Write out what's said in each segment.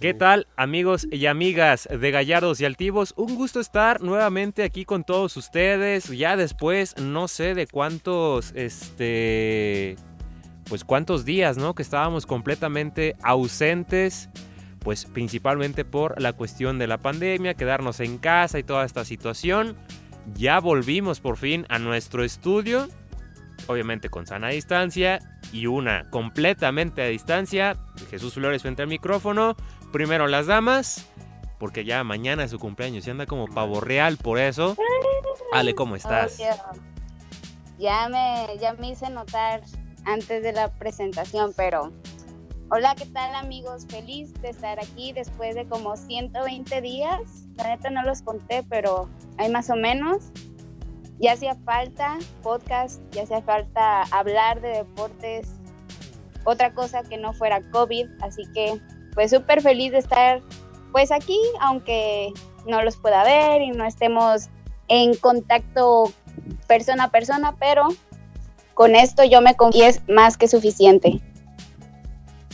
¿Qué tal amigos y amigas de Gallardos y Altivos? Un gusto estar nuevamente aquí con todos ustedes. Ya después, no sé de cuántos, este, pues cuántos días, ¿no? Que estábamos completamente ausentes, pues principalmente por la cuestión de la pandemia, quedarnos en casa y toda esta situación. Ya volvimos por fin a nuestro estudio, obviamente con sana distancia y una completamente a distancia. Jesús Flores frente al micrófono. Primero las damas, porque ya mañana es su cumpleaños y anda como pavo real por eso. Ale, ¿cómo estás? ya, me, ya me hice notar antes de la presentación, pero hola, ¿qué tal amigos? Feliz de estar aquí después de como 120 días. La neta no los conté, pero hay más o menos. Ya hacía falta podcast, ya hacía falta hablar de deportes, otra cosa que no fuera COVID, así que pues súper feliz de estar pues aquí, aunque no los pueda ver y no estemos en contacto persona a persona, pero con esto yo me confío más que suficiente.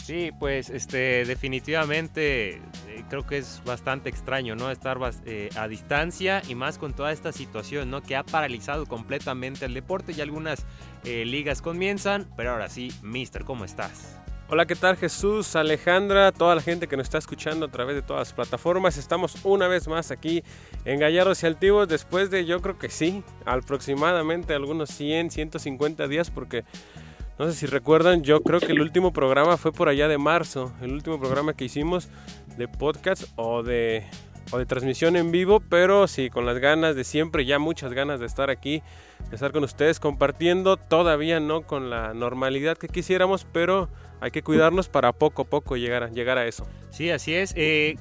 Sí, pues este definitivamente creo que es bastante extraño, ¿no? Estar eh, a distancia y más con toda esta situación, ¿no? Que ha paralizado completamente el deporte y algunas eh, ligas comienzan, pero ahora sí, Mister, ¿cómo estás? Hola, ¿qué tal Jesús, Alejandra, toda la gente que nos está escuchando a través de todas las plataformas? Estamos una vez más aquí en Gallardos y Altivos después de, yo creo que sí, aproximadamente algunos 100, 150 días porque... No sé si recuerdan, yo creo que el último programa fue por allá de marzo, el último programa que hicimos de podcast o de, o de transmisión en vivo, pero sí, con las ganas de siempre, ya muchas ganas de estar aquí, de estar con ustedes compartiendo, todavía no con la normalidad que quisiéramos, pero hay que cuidarnos para poco a poco llegar a, llegar a eso. Sí, así es. Eh,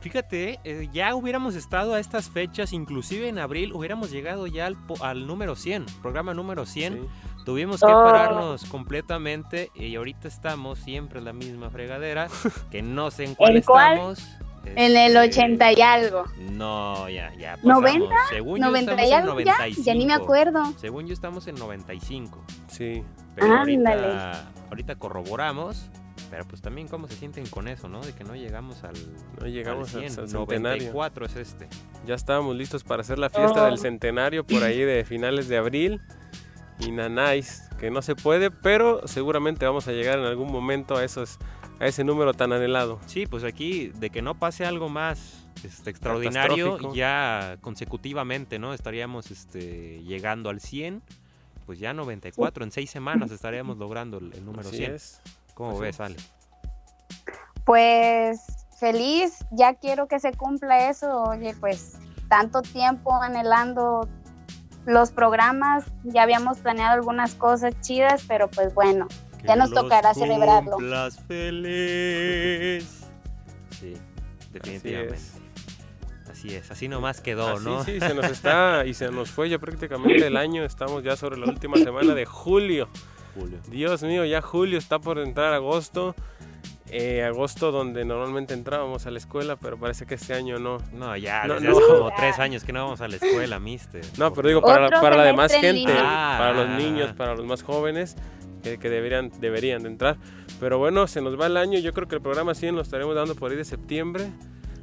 fíjate, eh, ya hubiéramos estado a estas fechas, inclusive en abril, hubiéramos llegado ya al, número 100, programa número 100. Tuvimos que oh. pararnos completamente y ahorita estamos siempre en la misma fregadera, que no sé en cuál estamos. En el 80 este, y algo. No, ya, ya. Pasamos. ¿90? Según yo ¿90 y algo ya? Ya ni me acuerdo. Según yo estamos en 95. Sí. Pero ahorita, ahorita corroboramos, pero pues también cómo se sienten con eso, ¿no? De que no llegamos al, no llegamos al, centenario. 94 es este. Ya estábamos listos para hacer la fiesta del oh. centenario por ahí de finales de abril. Y nanáis, que no se puede, pero seguramente vamos a llegar en algún momento a esos a ese número tan anhelado. Sí, pues aquí de que no pase algo más este, extraordinario ya consecutivamente, ¿no? Estaríamos este, llegando al 100 pues ya 94, en seis semanas estaríamos logrando el, número 100. ¿Cómo ves, Ale? Pues feliz, ya quiero que se cumpla eso, oye, pues tanto tiempo anhelando los programas, ya habíamos planeado algunas cosas chidas, pero pues bueno, ya nos tocará celebrarlo. feliz. Sí, definitivamente así es, así nomás quedó, ¿no? Sí, se nos está y se nos fue ya prácticamente el año, estamos ya sobre la última semana de julio. Julio. Dios mío, ya julio está por entrar agosto. Eh, agosto donde normalmente entrábamos a la escuela, pero parece que este año no. No, ya, desde hace como tres años que no vamos a la escuela, mister. No, pero digo, para, para la demás gente, para los niños, para los más jóvenes, que, que, deberían, deberían de entrar. Pero bueno, se nos va el año, yo creo que el programa 100 lo estaremos dando por ahí de septiembre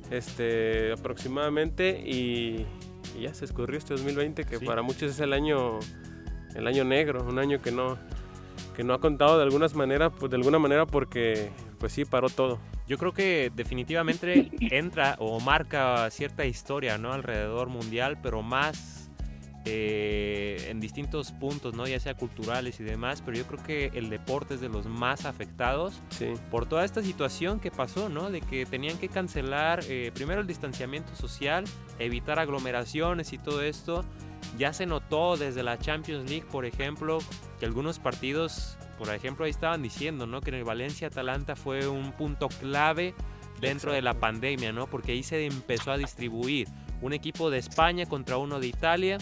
este, aproximadamente y, ya se escurrió este 2020 que para muchos es el año el año negro, un año que no que no ha contado de algunas maneras, pues de alguna manera porque pues sí paró todo. Yo creo que definitivamente entra o marca cierta historia, ¿no? alrededor mundial, pero más eh, en distintos puntos, ¿no? ya sea culturales y demás, pero yo creo que el deporte es de los más afectados por toda esta situación que pasó, ¿no? de que tenían que cancelar eh, primero el distanciamiento social, evitar aglomeraciones y todo esto. Ya se notó desde la Champions League, por ejemplo, que algunos partidos, por ejemplo, ahí estaban diciendo ¿no? que en el Valencia-Atalanta fue un punto clave dentro de la pandemia, ¿no? porque ahí se empezó a distribuir un equipo de España contra uno de Italia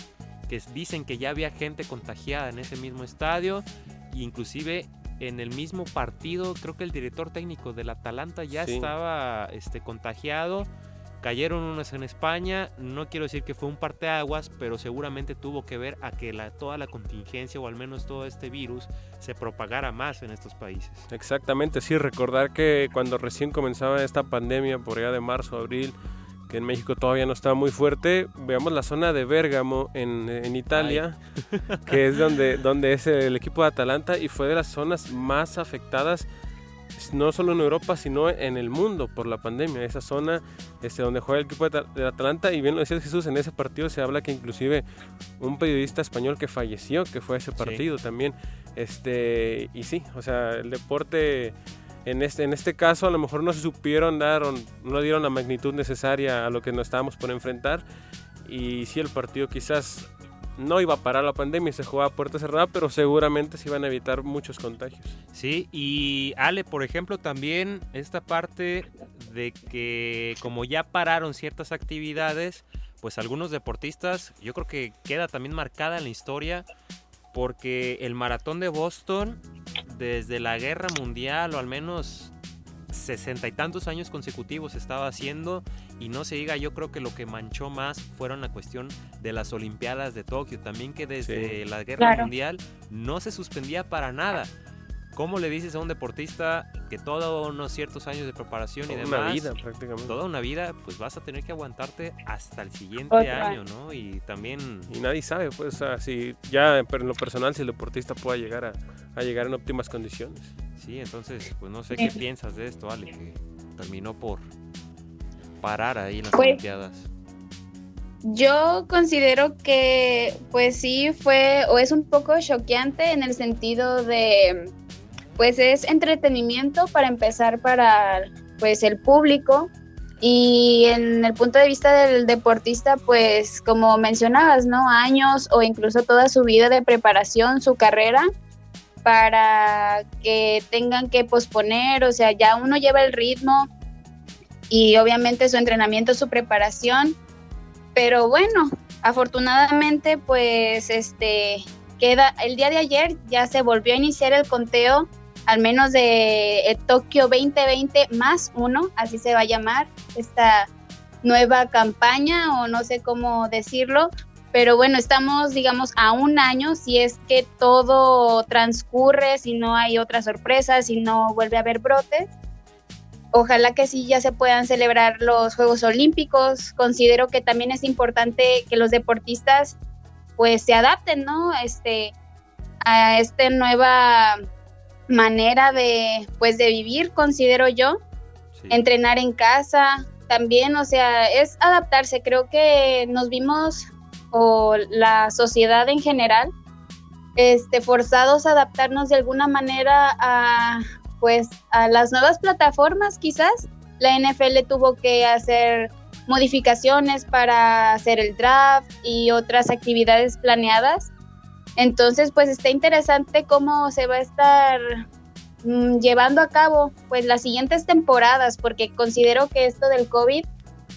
que dicen que ya había gente contagiada en ese mismo estadio, inclusive en el mismo partido, creo que el director técnico del Atalanta ya estaba este, contagiado. Cayeron unos en España, no quiero decir que fue un parteaguas, pero seguramente tuvo que ver a que la, toda la contingencia o al menos todo este virus se propagara más en estos países. Exactamente, sí, recordar que cuando recién comenzaba esta pandemia, por allá de marzo, abril, que en México todavía no estaba muy fuerte. Veamos la zona de Bérgamo en, Italia, que es donde, donde es el equipo de Atalanta y fue de las zonas más afectadas, no solo en Europa, sino en el mundo por la pandemia. Esa zona este, donde juega el equipo de, Atalanta, y bien lo decía Jesús, en ese partido se habla que inclusive un periodista español que falleció, que fue a ese partido también. Este, y sí, o sea, el deporte en este, en este caso a lo mejor no se supieron dar, no dieron la magnitud necesaria a lo que nos estábamos por enfrentar. Y sí, el partido quizás no iba a parar la pandemia se jugaba a puerta cerrada, pero seguramente se iban a evitar muchos contagios. Sí, y Ale, por ejemplo, también esta parte de que como ya pararon ciertas actividades, pues algunos deportistas, yo creo que queda también marcada en la historia porque el maratón de Boston, desde la guerra mundial, o al menos sesenta y tantos años consecutivos estaba haciendo y no se diga yo creo que lo que manchó más fueron la cuestión de las olimpiadas de Tokio también que desde la guerra mundial no se suspendía para nada ¿Cómo le dices a un deportista que todos unos ciertos años de preparación y demás, una vida prácticamente, toda una vida, pues vas a tener que aguantarte hasta el siguiente año, ¿no? Y también y nadie sabe, pues, o sea, si ya en lo personal si el deportista pueda llegar a, llegar en óptimas condiciones. Sí, entonces, pues no sé qué piensas de esto, Ale, que terminó por parar ahí en las pues, Olimpiadas. Yo considero que, pues sí, fue o es un poco choqueante en el sentido de pues es entretenimiento para empezar para pues el público y en el punto de vista del deportista pues como mencionabas, ¿no? Años o incluso toda su vida de preparación, su carrera para que tengan que posponer, o sea, ya uno lleva el ritmo y obviamente su entrenamiento, su preparación, pero bueno, afortunadamente pues este queda el día de ayer ya se volvió a iniciar el conteo al menos de eh, Tokio 2020 más uno, así se va a llamar esta nueva campaña o no sé cómo decirlo, pero bueno, estamos digamos a un año si es que todo transcurre, si no hay otras sorpresas, si no vuelve a haber brotes. Ojalá que sí ya se puedan celebrar los Juegos Olímpicos. Considero que también es importante que los deportistas pues se adapten, ¿no? Este a esta nueva manera de, pues, de vivir, considero yo. Entrenar en casa también, o sea, es adaptarse. Creo que nos vimos, o la sociedad en general, este, forzados a adaptarnos de alguna manera a, pues, a las nuevas plataformas, quizás. La NFL tuvo que hacer modificaciones para hacer el draft y otras actividades planeadas entonces, pues está interesante cómo se va a estar mm, llevando a cabo pues las siguientes temporadas, porque considero que esto del COVID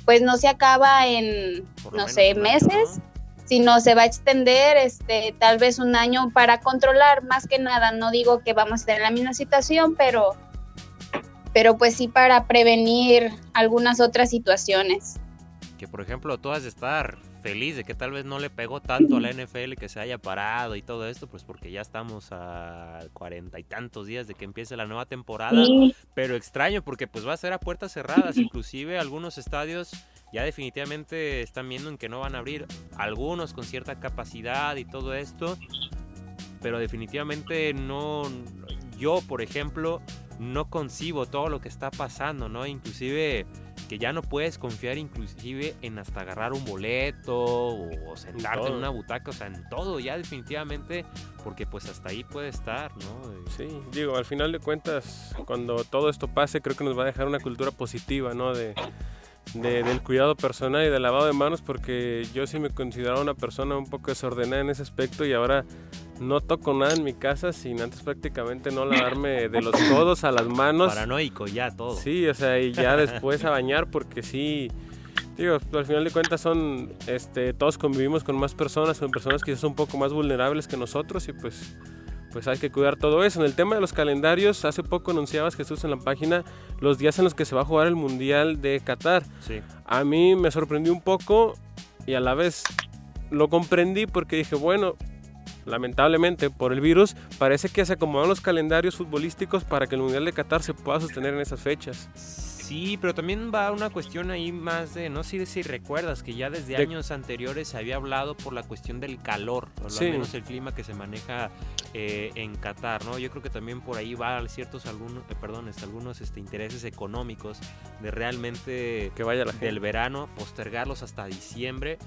pues no se acaba en, no sé, meses, sino se va a extender este tal vez un año para controlar más que nada. No digo que vamos a tener la misma situación, pero pero pues sí para prevenir algunas otras situaciones. Que por ejemplo, tú has de estar feliz de que tal vez no le pegó tanto a la NFL que se haya parado y todo esto, pues porque ya estamos a cuarenta y tantos días de que empiece la nueva temporada, pero extraño porque pues va a ser a puertas cerradas, inclusive algunos estadios ya definitivamente están viendo en que no van a abrir, algunos con cierta capacidad y todo esto, pero definitivamente no, yo por ejemplo, no concibo todo lo que está pasando, ¿no? Inclusive que ya no puedes confiar inclusive en hasta agarrar un boleto o sentarte en una butaca, o sea, en todo ya definitivamente, porque pues hasta ahí puede estar, ¿no? Sí, digo, al final de cuentas, cuando todo esto pase, creo que nos va a dejar una cultura positiva, ¿no? De, del cuidado personal y del lavado de manos, porque yo sí me consideraba una persona un poco desordenada en ese aspecto y ahora no toco nada en mi casa sin antes prácticamente no lavarme de los codos a las manos. Paranoico ya todo. Sí, o sea, y ya después a bañar porque sí, Digo, al final de cuentas son, este, todos convivimos con más personas, con personas que son un poco más vulnerables que nosotros y pues, pues hay que cuidar todo eso. En el tema de los calendarios, hace poco anunciabas Jesús en la página los días en los que se va a jugar el Mundial de Qatar. Sí. A mí me sorprendió un poco y a la vez lo comprendí porque dije, bueno, lamentablemente por el virus, parece que se acomodan los calendarios futbolísticos para que el Mundial de Qatar se pueda sostener en esas fechas. Sí, pero también va una cuestión ahí más de, no sé si recuerdas que ya desde De- años anteriores se había hablado por la cuestión del calor, o Sí. al menos el clima que se maneja eh, en Qatar, ¿no? Yo creo que también por ahí va ciertos algunos, eh, perdón, este, algunos este, intereses económicos de realmente Que vaya la gente. del verano postergarlos hasta diciembre,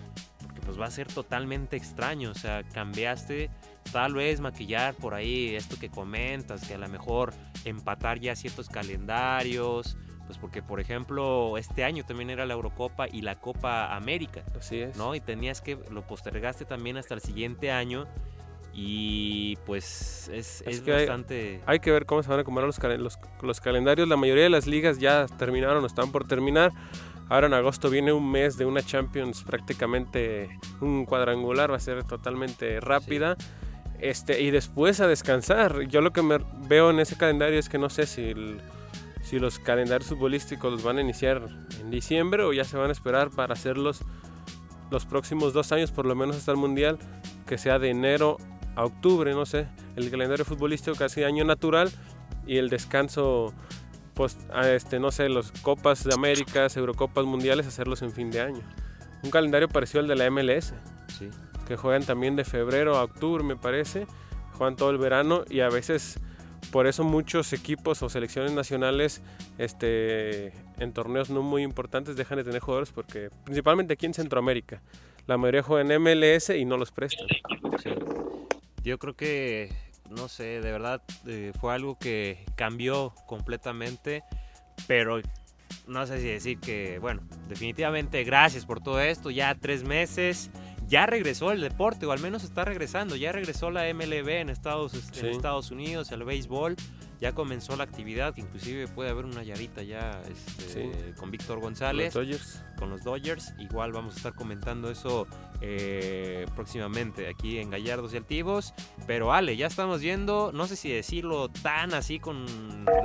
pues va a ser totalmente extraño, o sea, cambiaste tal vez maquillar por ahí esto que comentas, que a lo mejor empatar ya ciertos calendarios, pues porque por ejemplo este año también era la Eurocopa y la Copa América, Así es. ¿no? Y tenías que, lo postergaste también hasta el siguiente año y pues es, Es es que hay- bastante... Hay que ver cómo se van a acomodar los, los, los calendarios. La mayoría de las ligas ya terminaron o están por terminar. Ahora en agosto viene un mes de una Champions prácticamente un cuadrangular, va a ser totalmente rápida. Este, y después a descansar. Yo lo que me veo en ese calendario es que no sé si, el- si los calendarios futbolísticos los van a iniciar en diciembre o ya se van a esperar para hacerlos los próximos dos años, por lo menos hasta el Mundial, que sea de enero a octubre, no sé. El calendario futbolístico casi año natural y el descanso, pues, a este, no sé, los Copas de Américas, Eurocopas Mundiales, hacerlos en fin de año. Un calendario parecido al de la MLS, Sí. que juegan también de febrero a octubre, me parece. Juegan todo el verano y a veces, por eso muchos equipos o selecciones nacionales este, en torneos no muy importantes dejan de tener jugadores porque, principalmente aquí en Centroamérica, la mayoría juegan en MLS y no los prestan. Sí. Yo creo que, no sé, de verdad eh, fue algo que cambió completamente, pero no sé si decir que, bueno, definitivamente gracias por todo esto, ya tres meses, ya regresó el deporte, o al menos está regresando, ya regresó la MLB en Estados, en. Estados Unidos, el béisbol, ya comenzó la actividad, que inclusive puede haber una yarita ya este, Sí. con Víctor Los González Dodgers. con los Dodgers. Igual vamos a estar comentando eso eh, próximamente aquí en Gallardos y Altivos. Pero Ale, ya estamos viendo, no sé si decirlo tan así con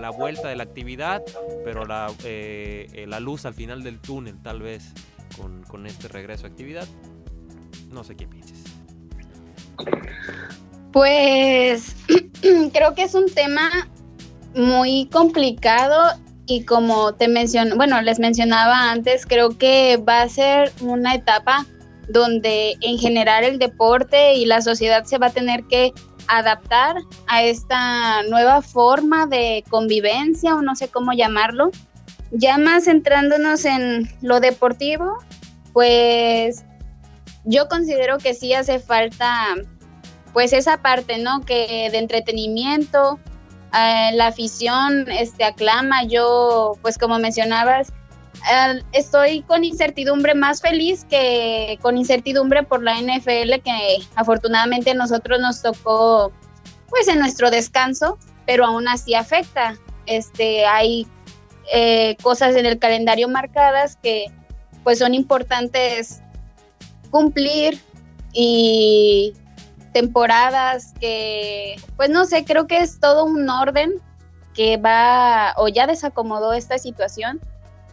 la vuelta de la actividad, pero la, eh, eh, la luz al final del túnel tal vez con, con este regreso a actividad. No sé qué pienses. Pues creo que es un tema muy complicado y como te menciono, bueno, les mencionaba antes, creo que va a ser una etapa donde en general el deporte y la sociedad se va a tener que adaptar a esta nueva forma de convivencia o no sé cómo llamarlo. Ya más centrándonos en lo deportivo, pues yo considero que sí hace falta pues esa parte, ¿no? Que de entretenimiento, eh, la afición este, aclama, yo, pues como mencionabas, eh, estoy con incertidumbre más feliz que con incertidumbre por la NFL, que afortunadamente a nosotros nos tocó, pues en nuestro descanso, pero aún así afecta. Este, hay eh, cosas en el calendario marcadas que pues son importantes cumplir y temporadas que, pues no sé, creo que es todo un orden que va o ya desacomodó esta situación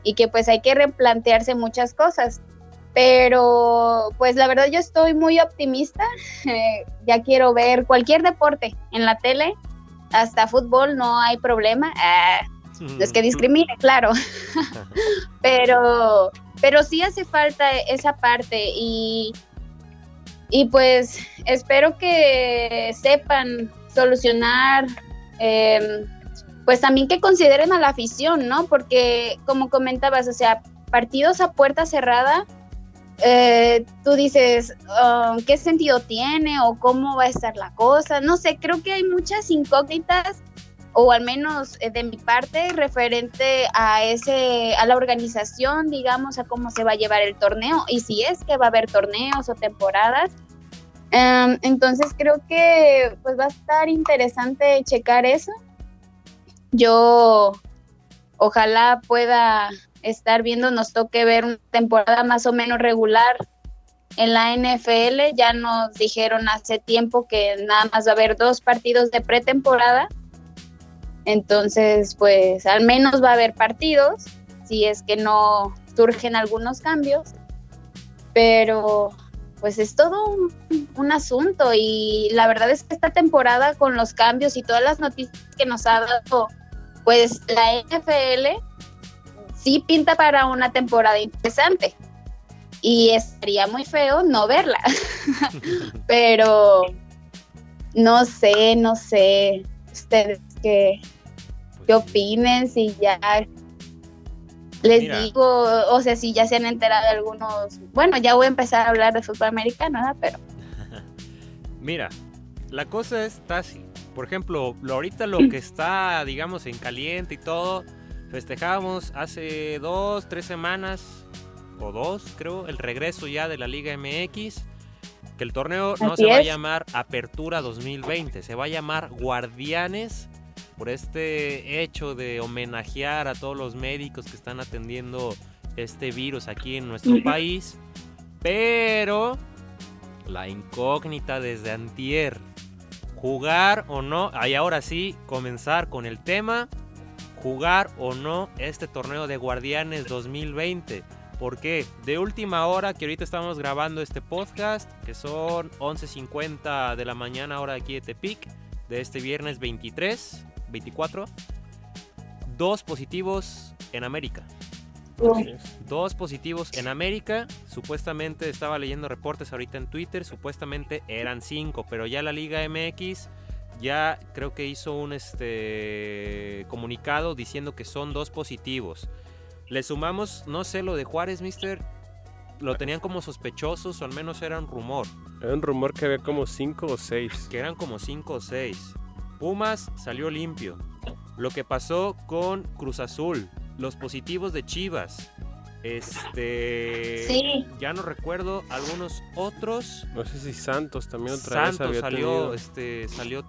y que pues hay que replantearse muchas cosas. Pero pues la verdad yo estoy muy optimista, eh, ya quiero ver cualquier deporte en la tele, hasta fútbol no hay problema, ah, no es que discrimine, claro, pero, pero sí hace falta esa parte y, y pues espero que sepan solucionar, eh, pues también que consideren a la afición, ¿no? Porque como comentabas, o sea, partidos a puerta cerrada, eh, tú dices, um, ¿qué sentido tiene o cómo va a estar la cosa? No sé, creo que hay muchas incógnitas o al menos eh, de mi parte referente a ese a la organización, digamos, a cómo se va a llevar el torneo y si es que va a haber torneos o temporadas. Um, entonces creo que pues va a estar interesante checar eso. Yo ojalá pueda estar viendo, nos toque ver una temporada más o menos regular en la NFL. Ya nos dijeron hace tiempo que nada más va a haber dos partidos de pretemporada. Entonces, pues al menos va a haber partidos, si es que no surgen algunos cambios. Pero pues es todo un, un, asunto y la verdad es que esta temporada con los cambios y todas las noticias que nos ha dado pues la NFL sí pinta para una temporada interesante y estaría muy feo no verla pero no sé no sé ustedes qué, qué opinen si ya les Mira. digo, o sea, si ya se han enterado de algunos, bueno, ya voy a empezar a hablar de fútbol americano, ¿verdad? pero Mira, la cosa está así. Por ejemplo, lo, ahorita lo que está, digamos, en caliente y todo, festejábamos hace dos, tres semanas, o dos, creo, el regreso ya de la Liga MX. Que el torneo no Así se va a llamar Apertura 2020, se va a llamar Guardianes por este hecho de homenajear a todos los médicos que están atendiendo este virus aquí en nuestro país. Pero la incógnita desde antier. Jugar o no, y ahora sí, comenzar con el tema. Jugar o no este torneo de Guardianes 2020. ¿Por qué? De última hora, que ahorita estamos grabando este podcast, que son 11.50 de la mañana hora aquí de Tepic, de este viernes 23, 24. Dos positivos en América. Dos positivos en América. Supuestamente estaba leyendo reportes ahorita en Twitter. Supuestamente eran cinco. Pero ya la Liga MX ya creo que hizo un este comunicado diciendo que son dos positivos. Le sumamos, no sé, lo de Juárez, Mister. Lo tenían como sospechosos, o al menos era un rumor. Era un rumor que había como 5 o 6. Que eran como cinco o seis. Pumas salió limpio. Lo que pasó con Cruz Azul. Los positivos de Chivas. Este. Sí. Ya no recuerdo algunos otros. No sé si Santos también otra vez Santos había salió, tenido. este, salió.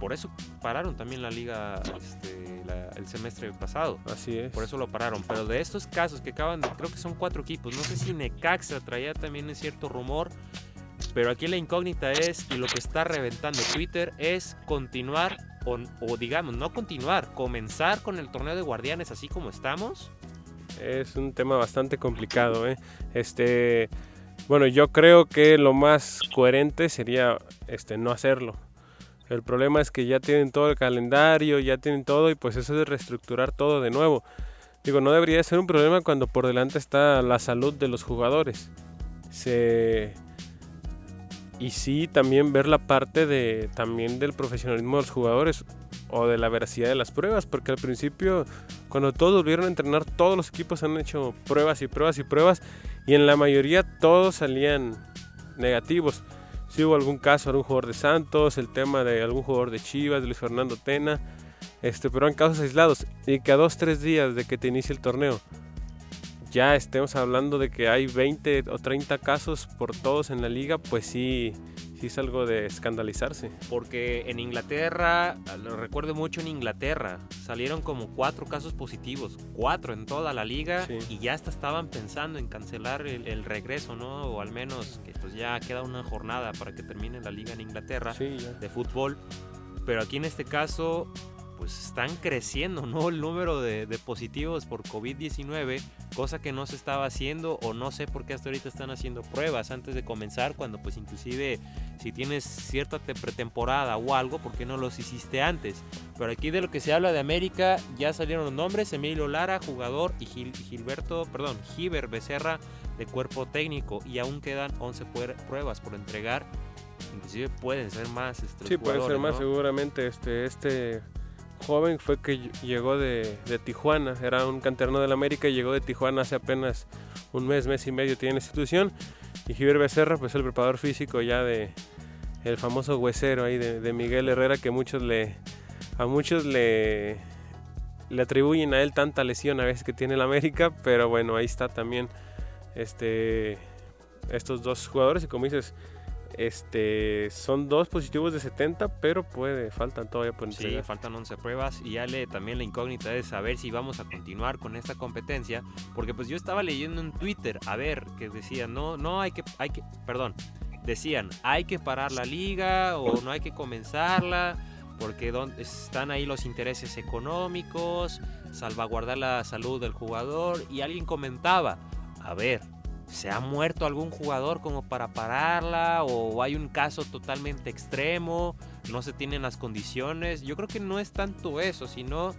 Por eso pararon también la liga este, la- el semestre pasado. Así es. Por eso lo pararon. Pero de estos casos que acaban de. Creo que son cuatro equipos. No sé si Necaxa traía también un cierto rumor. Pero aquí la incógnita es, y lo que está reventando Twitter, es continuar, o, digamos, no continuar, comenzar con el torneo de guardianes así como estamos. Es un tema bastante complicado, ¿eh? Este, bueno, yo creo que lo más coherente sería este no hacerlo. El problema es que ya tienen todo el calendario, ya tienen todo y pues eso es reestructurar todo de nuevo. Digo, no debería ser un problema cuando por delante está la salud de los jugadores. Se y sí también ver la parte de también del profesionalismo de los jugadores o de la veracidad de las pruebas, porque al principio cuando todos volvieron a entrenar, todos los equipos han hecho pruebas y pruebas y pruebas y en la mayoría todos salían negativos. Si hubo algún caso, algún jugador de Santos, el tema de algún jugador de Chivas, de Luis Fernando Tena, este, pero eran casos aislados y que a dos, tres días de que te inicie el torneo ya estemos hablando de que hay 20 o 30 casos por todos en la liga, pues sí, sí es algo de escandalizarse. Porque en Inglaterra, lo recuerdo mucho en Inglaterra, salieron como cuatro casos positivos, cuatro en toda la liga, Sí. y ya hasta estaban pensando en cancelar el, el regreso, ¿no? O al menos que pues ya queda una jornada para que termine la liga en Inglaterra. Sí, de fútbol. Pero aquí en este caso, pues están creciendo, ¿no? El número de, de positivos por COVID-19, cosa que no se estaba haciendo o no sé por qué hasta ahorita están haciendo pruebas antes de comenzar, cuando pues inclusive si tienes cierta te- pretemporada o algo, ¿por qué no los hiciste antes? Pero aquí de lo que se habla de América, ya salieron los nombres, Emilio Lara, jugador, y Gil- Gilberto, perdón, Giver Becerra de cuerpo técnico, y aún quedan 11 puer- pruebas por entregar. Inclusive pueden ser más. este, Sí, puede ser más ¿no? seguramente. Este, este joven fue que ll- llegó de, de Tijuana, era un canterano del América y llegó de Tijuana hace apenas un mes, mes y medio tiene en la institución. Y Giver Becerra, pues el preparador físico ya de el famoso huesero ahí de, de Miguel Herrera que muchos le a muchos le le atribuyen a él tanta lesión a veces que tiene el América, pero bueno, ahí está también este estos dos jugadores y como dices Este, son dos positivos de 70, pero puede, faltan todavía por Sí, entregar. faltan 11 pruebas y ya le, también la incógnita es saber si vamos a continuar con esta competencia, porque pues yo estaba leyendo en Twitter, a ver, que decían, no, no hay que, hay que, perdón, decían, hay que parar la liga o no hay que comenzarla, porque don- están ahí los intereses económicos, salvaguardar la salud del jugador, y alguien comentaba, a ver, ¿se ha muerto algún jugador como para pararla? ¿O hay un caso totalmente extremo? ¿No se tienen las condiciones? Yo creo que no es tanto eso, sino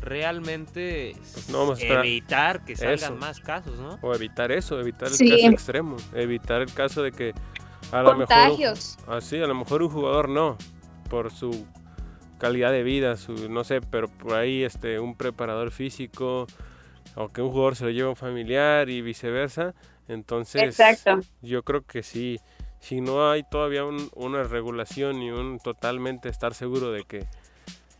realmente Pues no evitar que salgan eso. más casos, ¿no? O evitar eso, evitar el Sí. caso extremo, evitar el caso de que a lo mejor Contagios. así, a lo mejor un jugador no, por su calidad de vida, su no sé, pero por ahí este un preparador físico o que un jugador se lo lleva a un familiar y viceversa, entonces Exacto. yo creo que sí, si no hay todavía un- una regulación y un totalmente estar seguro de que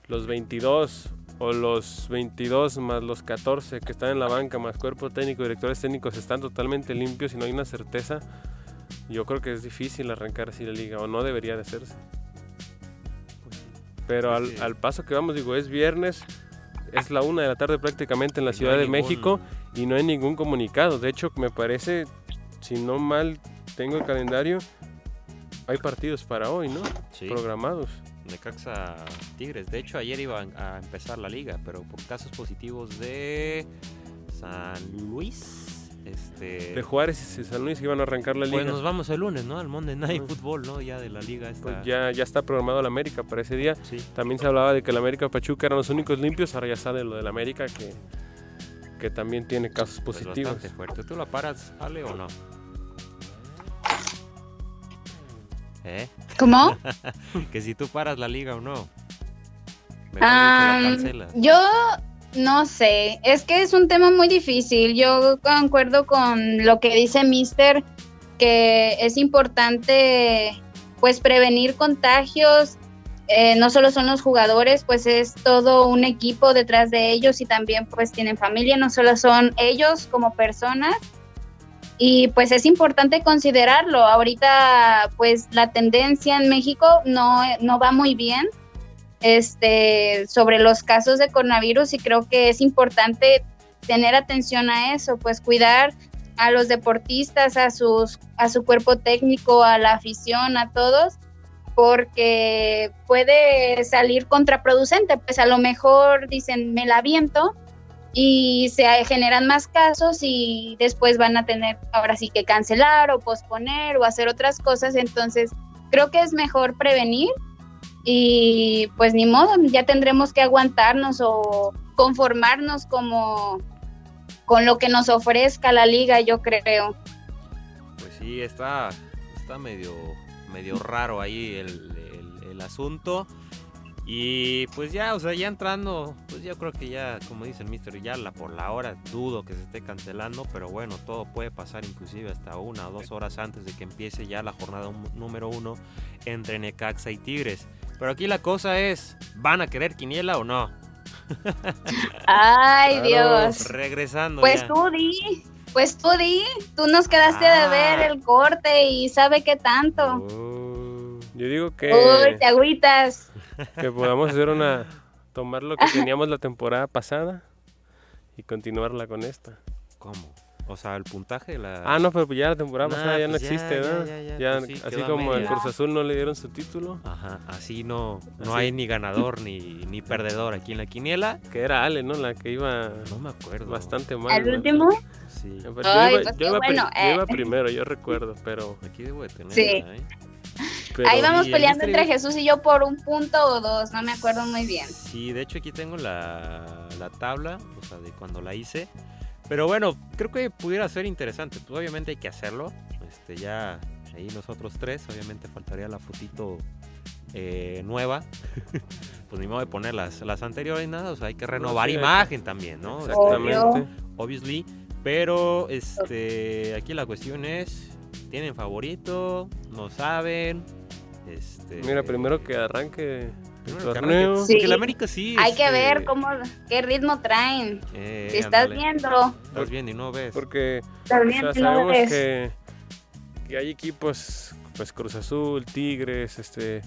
los 22 o los 22 más los 14 que están en la banca más cuerpo técnico, directores técnicos están totalmente limpios y no hay una certeza, yo creo que es difícil arrancar así la liga o no debería de hacerse. Pero al, al paso que vamos, digo, es viernes, es la una de la tarde prácticamente en la Y Ciudad de ningún- México y no hay ningún comunicado. De hecho, me parece, si no mal tengo el calendario, hay partidos para hoy, ¿no? Sí, Programados. Necaxa Tigres. De hecho, ayer iba a empezar la liga, pero por casos positivos de San Luis, este... De Juárez y San Luis iban a arrancar la Pues liga. nos vamos el lunes, ¿no? Al Monday Night. Football, ¿no? Ya de la liga esta. Pues ya, ya está programado el América para ese día. Sí. También se hablaba de que el América Pachuca eran los únicos limpios. Ahora ya sale lo del América que, que también tiene casos Pues positivos. bastante fuerte. ¿Tú la paras, Ale, o no? ¿Eh? ¿Cómo? Que si tú paras la liga o no. Ah, la cancelas. yo no sé, es que es un tema muy difícil. Yo concuerdo con lo que dice Mister, que es importante pues prevenir contagios. Eh, no solo son los jugadores, pues es todo un equipo detrás de ellos y también pues tienen familia, no solo son ellos como personas. Y pues es importante considerarlo. Ahorita pues la tendencia en México no, no va muy bien este, sobre los casos de coronavirus y creo que es importante tener atención a eso, pues cuidar a los deportistas, a, sus, a su cuerpo técnico, a la afición, a todos, porque puede salir contraproducente, pues a lo mejor dicen me la aviento y se generan más casos y después van a tener ahora sí que cancelar o posponer o hacer otras cosas, entonces creo que es mejor prevenir y pues ni modo, ya tendremos que aguantarnos o conformarnos como con lo que nos ofrezca la liga, yo creo. Pues sí, está, está medio, medio raro ahí el, el- asunto. Y pues ya, o sea, ya entrando, pues yo creo que ya, como dice el mister, ya la, por la hora dudo que se esté cancelando, pero bueno, todo puede pasar inclusive hasta una o dos horas antes de que empiece ya la jornada número uno entre Necaxa y Tigres. Pero aquí la cosa es, ¿van a querer quiniela o no? Ay, Claro. Dios. Regresando Pues ya. tú di, pues tú di, tú nos quedaste Ah. de ver el corte y sabe qué tanto. Oh, yo digo que, Uy, te agüitas. que podamos hacer una. Tomar lo que teníamos la temporada pasada y continuarla con esta. ¿Cómo? O sea, el puntaje la... Ah, no, pero ya la temporada Nah, pasada ya no pues ya, existe, ya, ¿verdad? ya, ya, Ya, pues sí, así como el. Cruz Azul no le dieron su título, Ajá, así no, no Así. hay ni ganador ni, ni perdedor aquí en la quiniela. que era Ale, ¿no? La que iba No me acuerdo. bastante mal. ¿El ¿no? último? Sí, Yo Ay, iba, pues yo qué iba pri- bueno, yo iba primero, yo recuerdo, pero, aquí debo de tener. Sí. ¿eh? pero Ahí vamos peleando mister- entre Jesús y yo por un punto o dos, no me acuerdo muy bien. Sí, de hecho aquí tengo la, la tabla, o sea, de cuando la hice. Pero bueno, creo que pudiera ser interesante. Pues obviamente hay que hacerlo. Este, ya ahí nosotros tres, obviamente faltaría la fotito eh, nueva. pues ni modo de poner las, las anteriores, nada. O sea, hay que renovar sí, hay que- imagen también, ¿no? exactamente. obviously. Pero este aquí la cuestión es, ¿tienen favorito? ¿No saben? Este, Mira, primero que arranque torneo. Sí. porque el América sí. Hay que este, ver cómo, qué ritmo traen. eh, Si estás viendo, Estás viendo y no ves. Porque estás o viendo sea, y no sabemos ves. que, que hay equipos pues Cruz Azul, Tigres, este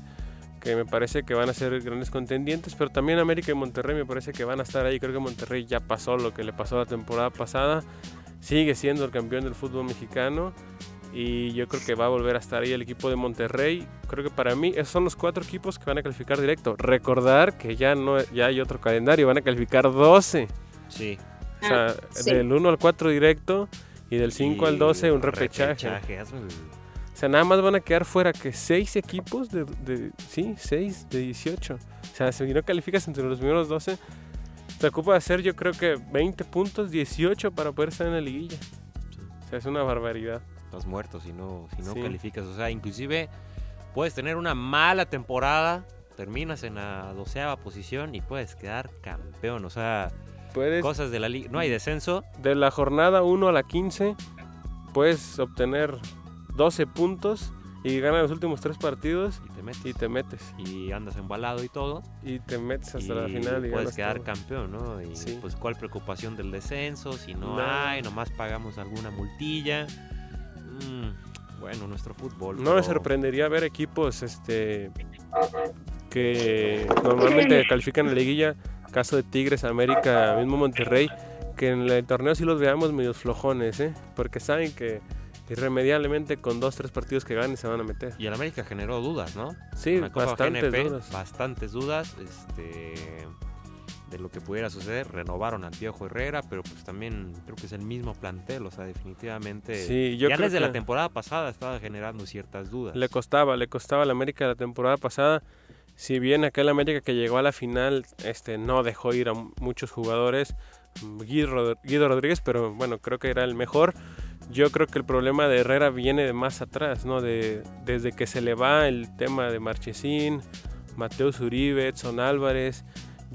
que me parece que van a ser grandes contendientes, pero también América y Monterrey me parece que van a estar ahí. Creo que Monterrey ya pasó lo que le pasó la temporada pasada, sigue siendo el campeón del fútbol mexicano y yo creo que va a volver a estar ahí el equipo de Monterrey. Creo que para mí esos son los cuatro equipos que van a calificar directo. Recordar que ya no ya hay otro calendario, van a calificar 12. Sí. O sea, Ah, sí. del 1 al 4 directo y del 5 al 12 un repechaje. el- O sea, nada más van a quedar fuera que 6 equipos de, de- sí, 6 de 18. O sea, si no calificas entre los primeros 12, te ocupa hacer yo creo que 20 puntos, 18 para poder estar en la liguilla. O sea, es una barbaridad. Estás muerto si no, si no Sí. calificas. O sea, inclusive puedes tener una mala temporada, terminas en la doceava posición y puedes quedar campeón. O sea, Puedes, cosas de la liga. No hay descenso. de la jornada 1 a la 15, puedes obtener 12 puntos y ganar los últimos 3 partidos Y te metes. y te metes. Y andas embalado y todo. Y te metes hasta y la final y puedes ganas quedar todo. campeón, ¿no? Y Sí. pues cuál preocupación del descenso, si no, No. hay, nomás pagamos alguna multilla. Mm, bueno, nuestro fútbol. No me sorprendería ver equipos este que normalmente califican en la liguilla, caso de Tigres, América, mismo Monterrey, que en el torneo sí los veamos medios flojones, ¿eh? porque saben que irremediablemente con dos, tres partidos que ganen se van a meter. Y el América generó dudas, ¿no? Sí, bastantes GNP, dudas. Bastantes dudas este, de lo que pudiera suceder. Renovaron al Piojo Herrera, pero pues también creo que es el mismo plantel. O sea, definitivamente. Sí, yo ya creo desde la temporada pasada estaba generando ciertas dudas. le costaba, le costaba al América la temporada pasada. Si bien aquel América que llegó a la final este, no dejó ir a muchos jugadores, Guido, Rod- Guido Rodríguez, pero bueno, creo que era el mejor. Yo creo que el problema de Herrera viene de más atrás, ¿no? De, desde que se le va el tema de Marchesín, Mateus Uribe, Edson Álvarez.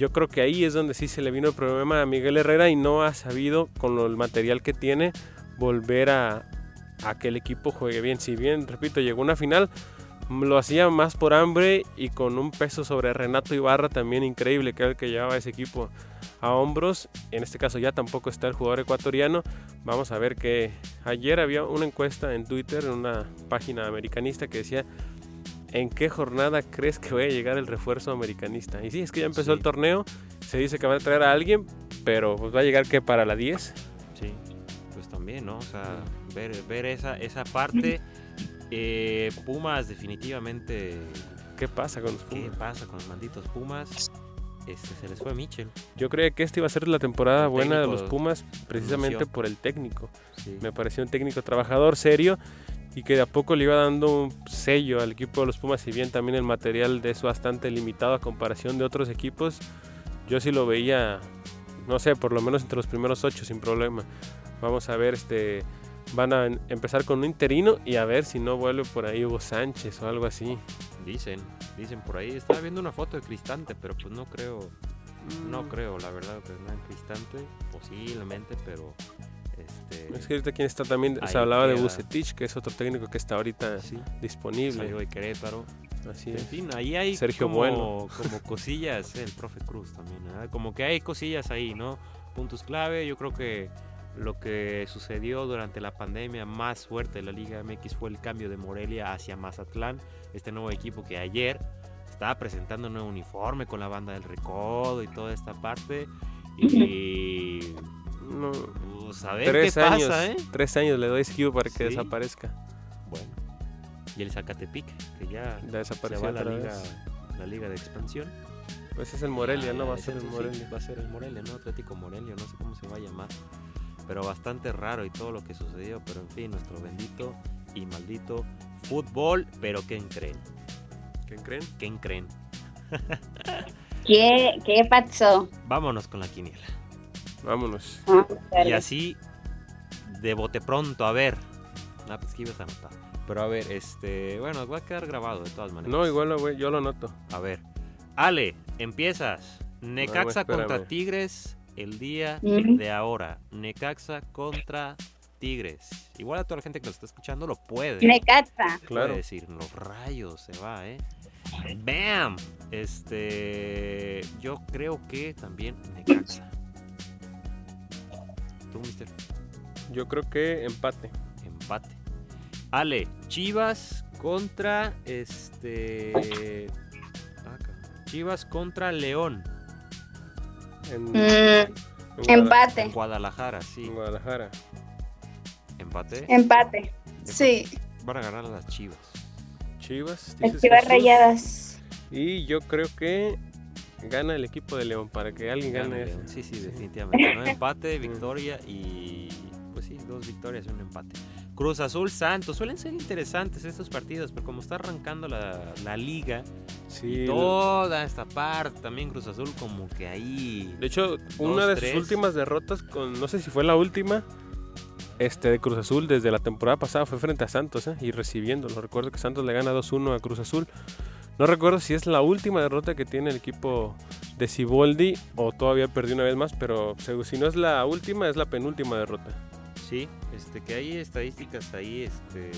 Yo creo que ahí es donde sí se le vino el problema a Miguel Herrera y no ha sabido, con el material que tiene, volver a, que el equipo juegue bien. Si bien, repito, llegó una final, mm, lo hacía más por hambre y con un peso sobre Renato Ibarra también increíble, que era el que llevaba ese equipo a hombros. En este caso ya tampoco está el jugador ecuatoriano. Vamos a ver que ayer había una encuesta en Twitter, en una página americanista que decía ¿en qué jornada crees que vaya a llegar el refuerzo americanista? Y sí, es que ya empezó Sí. el torneo, se dice que van a traer a alguien, pero pues va a llegar que para la 10. Sí, pues también, ¿no? O sea, ver, ver esa, esa parte. Eh, Pumas, definitivamente. ¿Qué pasa con los ¿Qué Pumas? pasa con los malditos Pumas? Este, se les fue Mitchell. Yo creía que esta iba a ser la temporada El buena de los Pumas precisamente por el técnico. Sí. Me pareció un técnico trabajador, serio y que de a poco le iba dando un sello al equipo de los Pumas, si bien también el material de es bastante limitado a comparación de otros equipos. Yo sí lo veía, no sé, por lo menos entre los primeros ocho sin problema. Vamos a ver, este, van a empezar con un interino y a ver si no vuelve por ahí Hugo Sánchez o algo así. Dicen, dicen por ahí. Estaba viendo una foto de Cristante, pero pues no creo. No creo, la verdad, que no en Cristante. Posiblemente, pero. Este. Es que ahorita quién está también, se hablaba de. Bucetich, que es otro técnico que está ahorita Sí, disponible. salió de Querétaro. Así En fin, ahí hay Sergio como, Bueno. como cosillas, el profe Cruz también, como que hay cosillas ahí, ¿no? Puntos clave, yo creo que lo que sucedió durante la pandemia más fuerte de la Liga MX fue el cambio de Morelia hacia Mazatlán, este nuevo equipo que ayer estaba presentando un nuevo uniforme con la banda del recodo y toda esta parte. Y No, pues a ver tres qué años, pasa, ¿eh? tres años le doy ese equipo para que Sí. desaparezca. Bueno, y el Zacatepic, que ya Ya se desapareció va a la liga, vez. la liga de expansión. Pues es el Morelia, Ah, ¿no? Va a ya, ser el sí, Morelia. va a ser el Morelia, ¿no? Atlético Morelia, no sé cómo se va a llamar. Pero bastante raro y todo lo que sucedió. Pero en fin, nuestro bendito y maldito fútbol. Pero ¿quién creen? ¿Quién creen? ¿Quién creen? ¿Qué, qué pasó? Vámonos con la quiniela. Vámonos. Y así, de bote pronto, a ver. Ah, pues que ibas a anotar. Pero a ver, este. Bueno, va a quedar grabado de todas maneras. No, igual lo voy- yo lo noto. A ver. Ale, empiezas. Necaxa contra Tigres el día de ahora. Necaxa contra Tigres. Igual a toda la gente que nos está escuchando lo puede. Necaxa. Claro. Puede decir, los rayos se va, ¿eh? ¡Bam! Este. Yo creo que también Necaxa. Tú, mister. Yo creo que empate. Empate. Ale, Chivas contra este. ah, Chivas contra León. En, Mm, en empate. En Guadalajara, sí. En Guadalajara. Empate. Empate. Sí. Van a ganar las Chivas. Chivas. Dices chivas Jesús. rayadas. Y yo creo que gana el equipo de León para que alguien Gana gane. León. Sí, sí, definitivamente. ¿no? Empate, victoria y. Pues sí, dos victorias y un empate. Cruz Azul Santos. Suelen ser interesantes estos partidos, pero como está arrancando la, la liga, Sí, y toda esta parte también Cruz Azul, como que ahí. De hecho, una de tres. sus últimas derrotas, con no sé si fue la última, este de Cruz Azul desde la temporada pasada fue frente a Santos, ¿eh? y recibiéndolo. Recuerdo que Santos le gana 2-1 a Cruz Azul. No recuerdo si es la última derrota que tiene el equipo de Ciboldi o todavía perdió una vez más, pero si no es la última, es la penúltima derrota. Sí, este, que hay estadísticas ahí, este,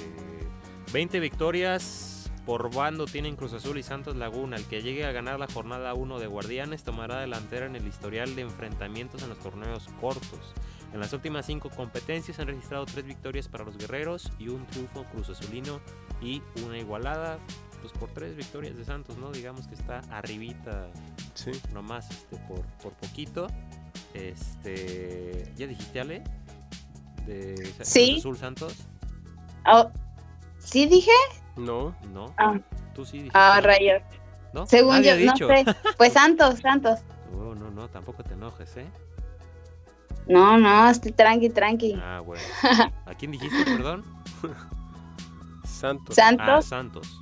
20 victorias por bando tienen Cruz Azul y Santos Laguna. El que llegue a ganar la jornada 1 de Guardianes tomará delantera en el historial de enfrentamientos en los torneos cortos. En las últimas cinco competencias han registrado tres victorias para los guerreros y un triunfo Cruz Azulino y una igualada. Pues por tres victorias de Santos, ¿no? Digamos que está arribita Sí. nomás este, por, por poquito. Este, ¿Ya dijiste, Ale? De Sí. Azul Santos. Oh, ¿Sí dije? No, No. Ah. Tú sí dijiste. Ah, rayos. ¿No? Según Nadie yo, ha no dicho. sé. Pues Santos, Santos. No, no, no, tampoco te enojes, ¿eh? No, no, estoy tranqui, tranqui. Ah, bueno. ¿A quién dijiste, perdón? Santos. Ah, Santos.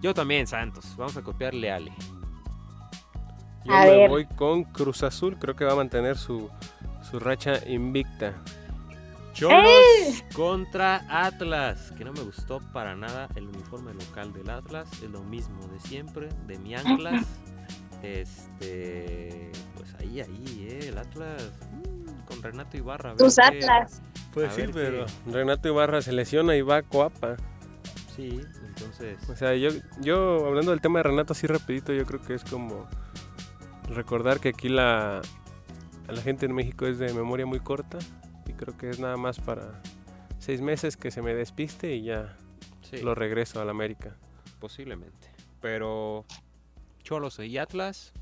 Yo también, Santos. Vamos a copiarle a Ale. Yo A me ver. voy con Cruz Azul, creo que va a mantener su, su racha invicta. Cholos ¡Eh! contra Atlas, que no me gustó para nada el uniforme local del Atlas, es lo mismo de siempre, de mi Anclas. Este, pues ahí, ahí, eh, el Atlas mm, con Renato Ibarra. Tus qué- Atlas. Pues sí, ver pero qué- Renato Ibarra se lesiona y va a Coapa. Sí, entonces, O sea, yo, yo hablando del tema de Renato así rapidito, yo creo que es como recordar que aquí la, la gente en México es de memoria muy corta y creo que es nada más para seis meses que se me despiste y ya sí, lo regreso a la América. posiblemente. Pero Cholos y Atlas,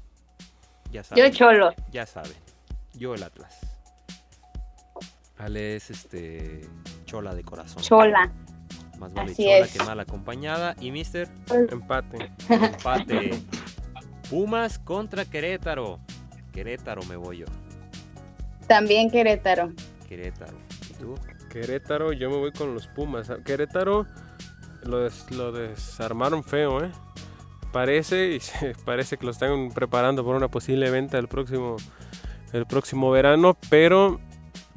ya Yo saben. cholo. ya saben. Yo el Atlas. Ale es este chola de corazón. Chola. Más vale Así chola es. que mal acompañada. Y Mister, Empate. empate. Pumas contra Querétaro. Querétaro me voy yo. También Querétaro. Querétaro. ¿Y tú? Querétaro, yo me voy con los Pumas. Querétaro lo, des- lo desarmaron feo, ¿eh? Parece, y se- parece que lo están preparando por una posible venta el próximo, el próximo verano, pero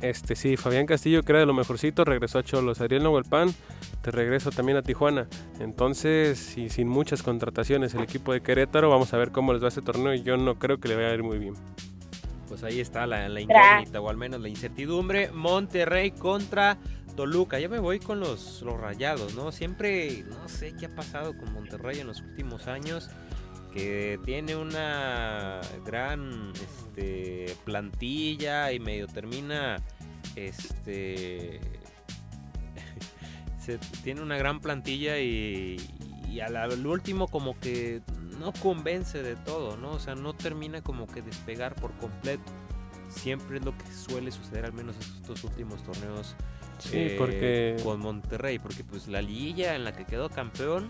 este sí, Fabián Castillo, que era de lo mejorcito, regresó a Cholos. Ariel Pan te regreso también a Tijuana. Entonces, y sin muchas contrataciones, el equipo de Querétaro, vamos a ver cómo les va este torneo y yo no creo que le vaya a ir muy bien. Pues ahí está la, incógnita o al menos la incertidumbre. Monterrey contra Toluca. Ya me voy con los, los rayados, ¿no? Siempre, no sé qué ha pasado con Monterrey en los últimos años. Que tiene una gran este, plantilla y medio termina. Este. Se, tiene una gran plantilla y, y al, al último, como que no convence de todo, ¿no? O sea, no termina como que despegar por completo. Siempre es lo que suele suceder, al menos en estos últimos torneos Sí, eh, porque con Monterrey, porque pues la liguilla en la que quedó campeón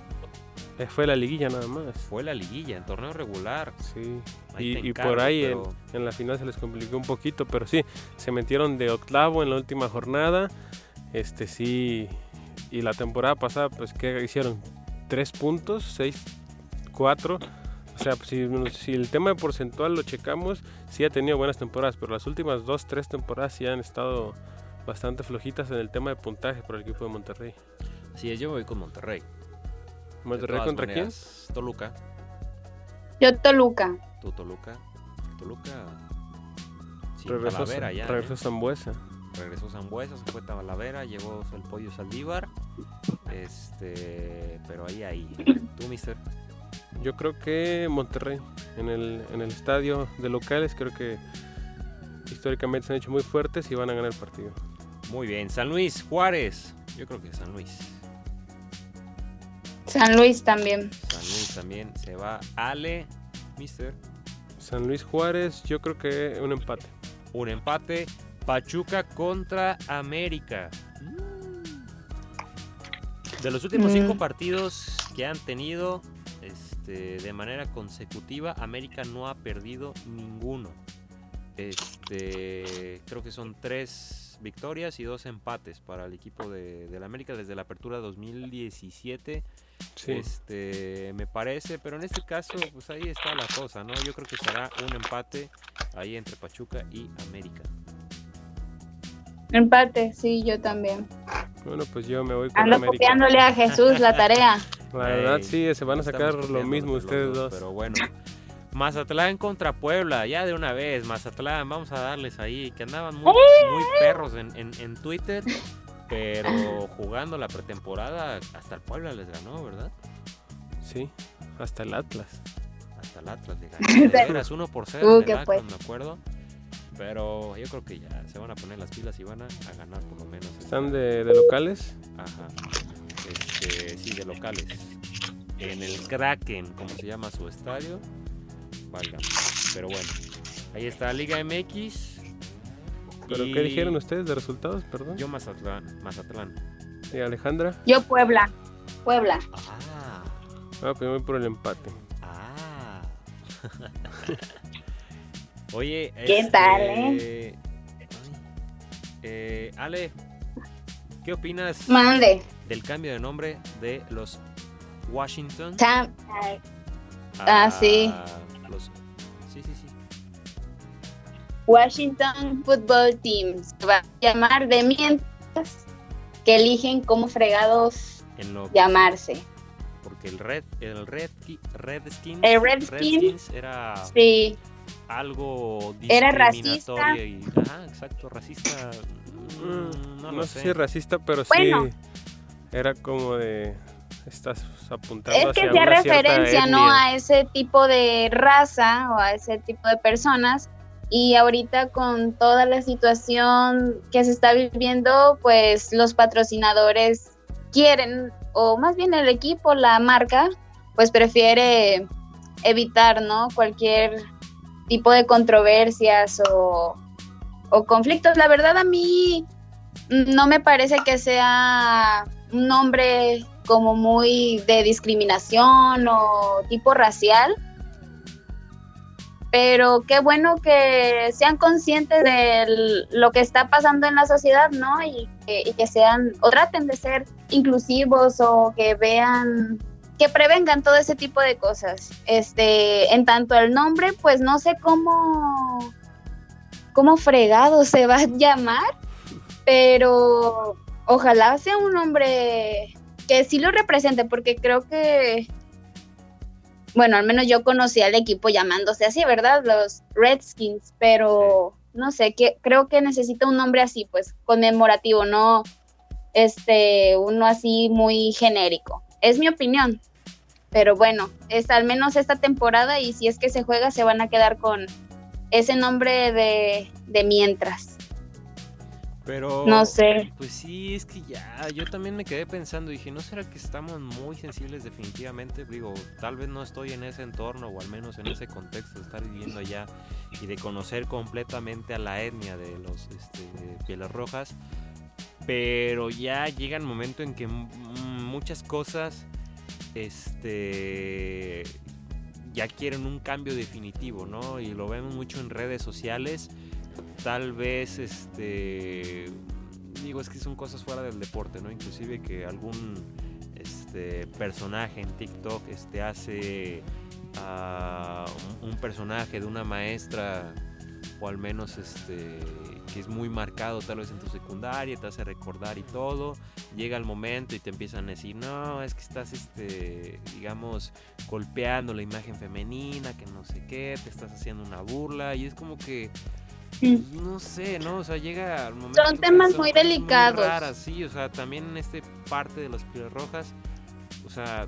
eh, fue la liguilla nada más. fue la liguilla, en torneo regular. Sí, Ahí y, te y encargo, por ahí en, pero- en la final se les complicó un poquito, pero sí, se metieron de octavo en la última jornada. Este sí, y la temporada pasada, pues, ¿qué hicieron? ¿Tres puntos? ¿Seis? ¿Cuatro? O sea, pues, si, si el tema de porcentual lo checamos, sí ha tenido buenas temporadas, pero las últimas dos, tres temporadas sí han estado bastante flojitas en el tema de puntaje por el equipo de Monterrey. Así es, yo voy con Monterrey. ¿Monterrey contra maneras, Toluca. Yo Toluca. Tú, Toluca. Toluca. quién? Sin Regresó, Talavera ya. ¿eh? Zambuesa. Regresó Zambuesa, se fue Talavera, llevó el pollo Saldívar. Este, pero ahí, ahí. Tú, mister. Yo creo que Monterrey, en el, en el estadio de locales, creo que históricamente se han hecho muy fuertes y van a ganar el partido. Muy bien. San Luis, Juárez. Yo creo que San Luis. San Luis también. San Luis también se va. Ale, Mister, San Luis Juárez, yo creo que un empate. un empate. Pachuca contra América. De los últimos cinco Mm. partidos que han tenido este, de manera consecutiva, América no ha perdido ninguno. Este, creo que son tres victorias y dos empates para el equipo de, del América desde la apertura 2017. Sí. Este, me parece, pero en este caso, pues ahí está la cosa, ¿no? Yo creo que será un empate ahí entre Pachuca y América. Empate, sí, yo también. Bueno, pues yo me voy con Ando América. copiándole a Jesús la tarea. La verdad, Ey, sí, se van a sacar lo mismo ustedes dos. Pero bueno. Mazatlán contra Puebla, ya de una vez, Mazatlán, vamos a darles ahí, que andaban muy, muy perros en, en- en Twitter, pero jugando la pretemporada, hasta el Puebla les ganó, ¿verdad? Sí, hasta el Atlas. Hasta el Atlas le ganó. uno por en me acuerdo. Pero yo creo que ya se van a poner las pilas y van a, a ganar por lo menos. esta- ¿Están de, de locales? Ajá. Este, sí, de locales. En el Kraken, como se llama su estadio. Valga. Pero bueno. Ahí está Liga MX. ¿Pero Y qué dijeron ustedes de resultados? Perdón. Yo Mazatlán. Mazatlán. ¿Y Alejandra? Yo Puebla. Puebla. Ah. Ah, pues yo voy por el empate. Ah. Oye, ¿Qué este, tal, ay, eh, Ale, ¿qué opinas Mande. del cambio de nombre de los Washington Ah, sí. los- sí, sí, sí. Washington Football Team. Se va a llamar de mientras que eligen cómo fregados lo llamarse. porque el Red, el Red, Redskins, El Redskins. era Sí, algo Era discriminatorio y, ajá, exacto, racista. mm, Mm, no, sé sé. si es racista, pero Bueno. sí era como de estás apuntando es hacia que hacía referencia, ¿no? A ese tipo de raza o a ese tipo de personas. Y ahorita con toda la situación que se está viviendo, pues los patrocinadores quieren, o más bien el equipo, la marca, pues prefiere evitar, ¿no? Cualquier tipo de controversias o, o conflictos. La verdad a mí no me parece que sea un nombre como muy de discriminación o tipo racial. Pero qué bueno que sean conscientes de lo que está pasando en la sociedad, ¿no? Y que, y que sean, o traten de ser inclusivos o que vean, que prevengan todo ese tipo de cosas. Este, en tanto el nombre, pues no sé cómo, cómo fregado se va a llamar, pero ojalá sea un nombre que sí lo represente, porque creo que, bueno, al menos yo conocí al equipo llamándose así, ¿verdad? Los Redskins, pero no sé, que, creo que necesita un nombre así, pues, conmemorativo, no este, uno así muy genérico. Es mi opinión. Pero bueno, es al menos esta temporada y si es que se juega se van a quedar con ese nombre de, de mientras. Pero No sé. Pues sí, es que ya, yo también me quedé pensando, dije, ¿no será que estamos muy sensibles definitivamente? Digo, tal vez no estoy en ese entorno o al menos en ese contexto de estar viviendo allá y de conocer completamente a la etnia de los este, pieles rojas, pero ya llega el momento en que muchas cosas este ya quieren un cambio definitivo, ¿no? Y lo vemos mucho en redes sociales tal vez este digo es que son cosas fuera del deporte no inclusive que algún este personaje en TikTok este hace ah, un, un personaje de una maestra o al menos este que es muy marcado tal vez en tu secundaria te hace recordar y todo llega el momento y te empiezan a decir no es que estás este digamos golpeando la imagen femenina que no sé qué te estás haciendo una burla y es como que pues, no sé, ¿no? O sea, llega al momento. Son temas muy delicados. raras, sí, o sea, también en este parte de las pieles rojas, o sea,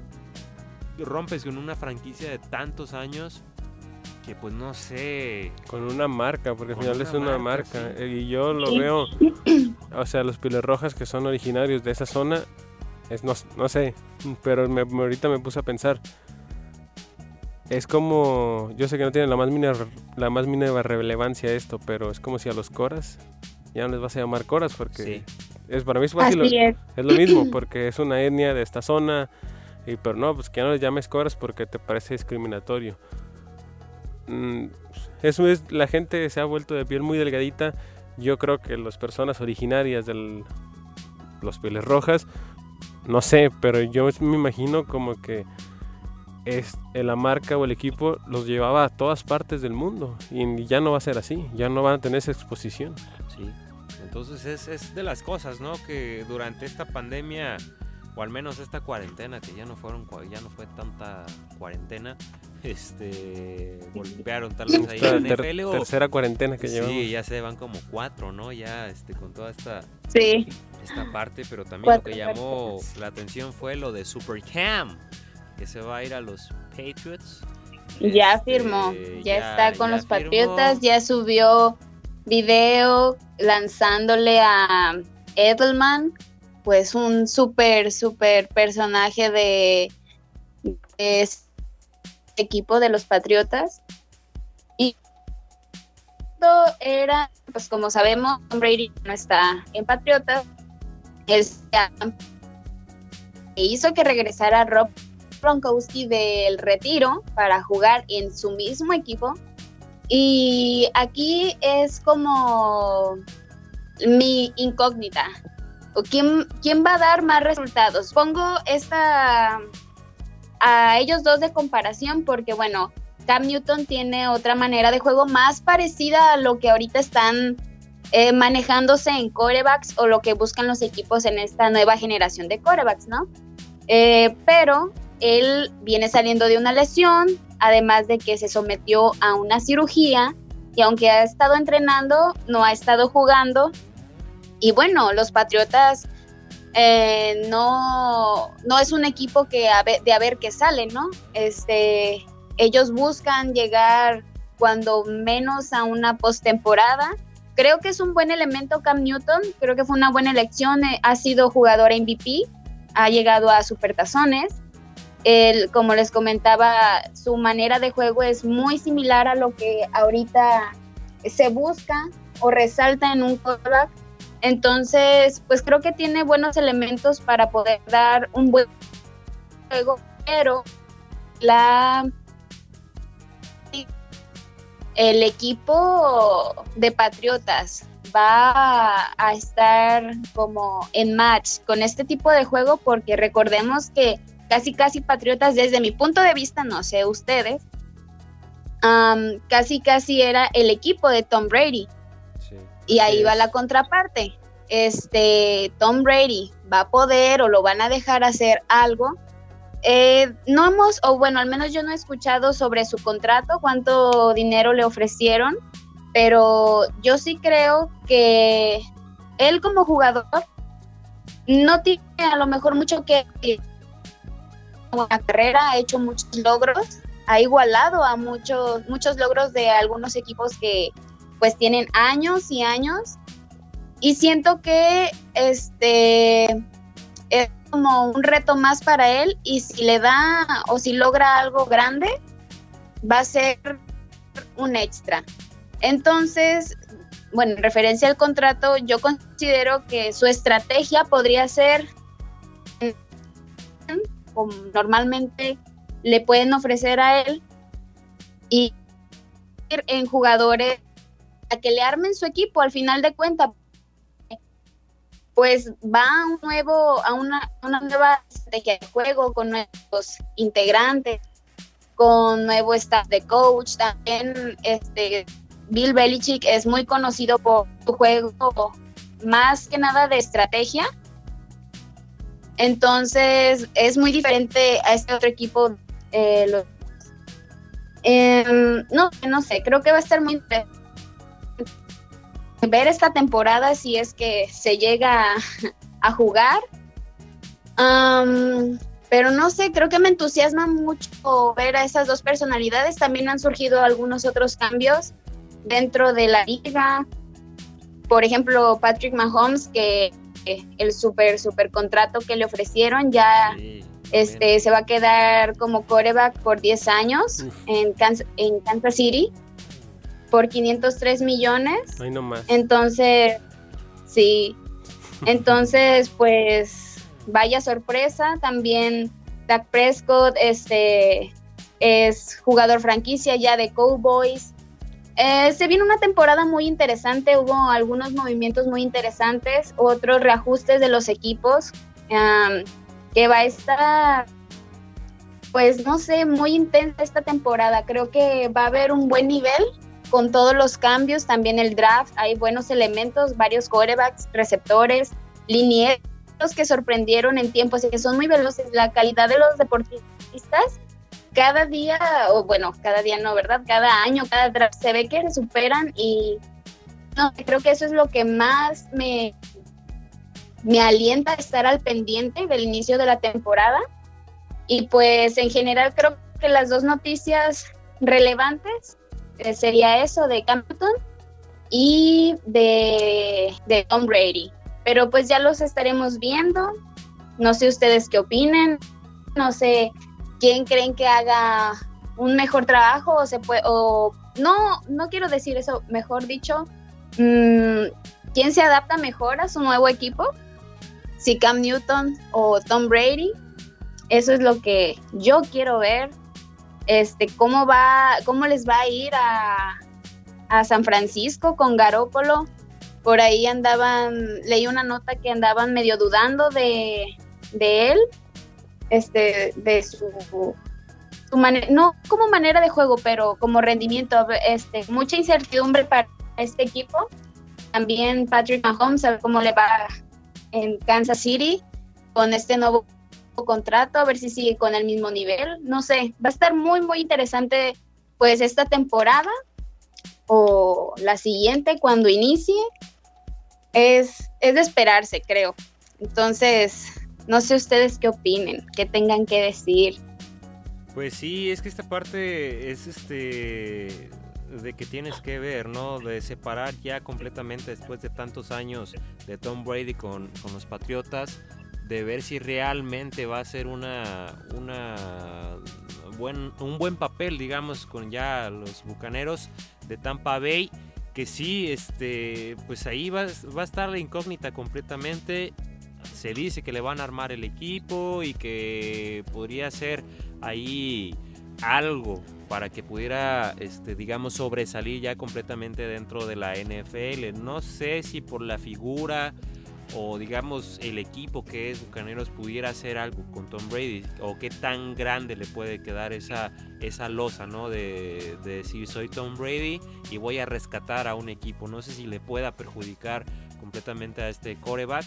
rompes con una franquicia de tantos años que, pues, no sé. Con una marca, porque al final es una marca, marca. Y yo lo Sí. veo, o sea, los piles rojas que son originarios de esa zona, es, no, no sé, pero me, ahorita me puse a pensar. Es como, yo sé que no tiene la más mínima, la más mínima relevancia esto, pero es como si a los coras ya no les vas a llamar coras porque es para mí es fácil, es. es. lo mismo porque es una etnia de esta zona y pero no, pues que ya no les llames coras porque te parece discriminatorio. Mm, eso es, la gente se ha vuelto de piel muy delgadita. Yo creo que las personas originarias de los pieles rojas, no sé, pero yo me imagino como que es, la marca o el equipo los llevaba a todas partes del mundo y ya no va a ser así, ya no van a tener esa exposición. Sí, entonces es, es de las cosas, ¿no? Que durante esta pandemia o al menos esta cuarentena, que ya no fueron ya no fue tanta cuarentena, este golpearon tal vez ahí NFL o, tercera cuarentena que llevamos. Sí, ya se van como cuatro, ¿no? Ya este con toda esta sí. esta parte, pero también lo que llamó la atención fue lo de Super Cam, que se va a ir a los Patriots. Ya este, firmó, ya, está con los Patriotas, ya subió video lanzándole a Edelman pues un súper, súper personaje de, este equipo de los Patriotas. Y era, pues como sabemos, Tom Brady no está en Patriotas. Él hizo que regresara Rob Gronkowski del retiro para jugar en su mismo equipo. Y aquí es como mi incógnita quién, quién va a dar más resultados. Pongo esta a ellos dos de comparación porque, bueno, Cam Newton tiene otra manera de juego más parecida a lo que ahorita están eh, manejándose en corebacks o lo que buscan los equipos en esta nueva generación de corebacks, ¿no? Eh, pero él viene saliendo de una lesión, además de que se sometió a una cirugía y aunque ha estado entrenando, no ha estado jugando y bueno, los Patriotas eh, no, no es un equipo que de a ver qué sale, ¿no? Este, ellos buscan llegar cuando menos a una postemporada. Creo que es un buen elemento Cam Newton, creo que fue una buena elección, eh, ha sido jugador MVP, ha llegado a supertazones. El, como les comentaba, su manera de juego es muy similar a lo que ahorita se busca o resalta en un quarterback entonces, pues creo que tiene buenos elementos para poder dar un buen juego, pero la el equipo de Patriotas va a estar como en match con este tipo de juego porque recordemos que casi casi Patriotas desde mi punto de vista, no sé ustedes, casi casi era el equipo de Tom Brady. Y ahí va la contraparte. Este, Tom Brady va a poder o lo van a dejar hacer algo. Eh, no hemos, o bueno, al menos yo no he escuchado sobre su contrato, cuánto dinero le ofrecieron, pero yo sí creo que él como jugador no tiene a lo mejor mucho que la carrera, ha hecho muchos logros, ha igualado a muchos, muchos logros de algunos equipos que pues tienen años y años y siento que este es como un reto más para él y si le da o si logra algo grande va a ser un extra. Entonces, bueno, en referencia al contrato, yo considero que su estrategia podría ser como normalmente le pueden ofrecer a él y en jugadores que le armen su equipo al final de cuentas pues va a un nuevo a una, nueva estrategia de juego con nuevos integrantes con nuevo staff de coach. También este Bill Belichick es muy conocido por su juego más que nada de estrategia. Entonces es muy diferente a este otro equipo eh, em, no no sé creo que va a estar muy ver esta temporada si es que se llega a, jugar. pero no sé, creo que me entusiasma mucho ver a esas dos personalidades. También han surgido algunos otros cambios dentro de la liga. Por ejemplo, Patrick Mahomes, que el super, super contrato que le ofrecieron. Ya este, se va a quedar como coreback por 10 años en Kansas, en Kansas City por 503 millones. Ay, no más. Entonces, sí. Entonces, pues, vaya sorpresa. También Dak Prescott este, es jugador franquicia ya de Cowboys. Eh, se viene una temporada muy interesante, hubo algunos movimientos muy interesantes, otros reajustes de los equipos, que va a estar, pues no sé, muy intensa esta temporada. Creo que va a haber un buen nivel con todos los cambios, también el draft, hay buenos elementos, varios quarterbacks, receptores, linieros que sorprendieron en tiempos que son muy veloces. La calidad de los deportistas cada día, o bueno, cada día no, ¿verdad? Cada año, cada draft, se ve que se superan y no, creo que eso es lo que más me, me alienta estar al pendiente del inicio de la temporada. Y pues en general creo que las dos noticias relevantes eh, sería eso de Campton y de, de Tom Brady. Pero pues ya los estaremos viendo. No sé ustedes qué opinen. No sé quién creen que haga un mejor trabajo o se puede o no no quiero decir eso mejor dicho mm, quién se adapta mejor a su nuevo equipo si Cam Newton o Tom Brady eso es lo que yo quiero ver este cómo va cómo les va a ir a, a San Francisco con Garópolo por ahí andaban, leí una nota que andaban medio dudando de, él, este, de su, su manera, no como manera de juego, pero como rendimiento, este, mucha incertidumbre para este equipo. También Patrick Mahomes, a cómo le va en Kansas City con este nuevo contrato, a ver si sigue con el mismo nivel. No sé, va a estar muy, muy interesante pues esta temporada o la siguiente cuando inicie es, es de esperarse, creo. Entonces, no sé ustedes qué opinen, qué tengan que decir. Pues sí, es que esta parte es este de que tienes que ver, ¿no? De separar ya completamente después de tantos años de Tom Brady con, con los Patriotas, de ver si realmente va a ser una, una buen, un buen papel, digamos, con ya los Bucaneros de Tampa Bay que sí, este, pues ahí va, va, a estar la incógnita completamente. Se dice que le van a armar el equipo y que podría ser ahí algo para que pudiera, este, digamos, sobresalir ya completamente dentro de la NFL. No sé si por la figura o digamos el equipo que es Bucaneros pudiera hacer algo con Tom Brady o qué tan grande le puede quedar esa, esa losa, ¿no? De, de, decir soy Tom Brady y voy a rescatar a un equipo. No sé si le pueda perjudicar completamente a este coreback.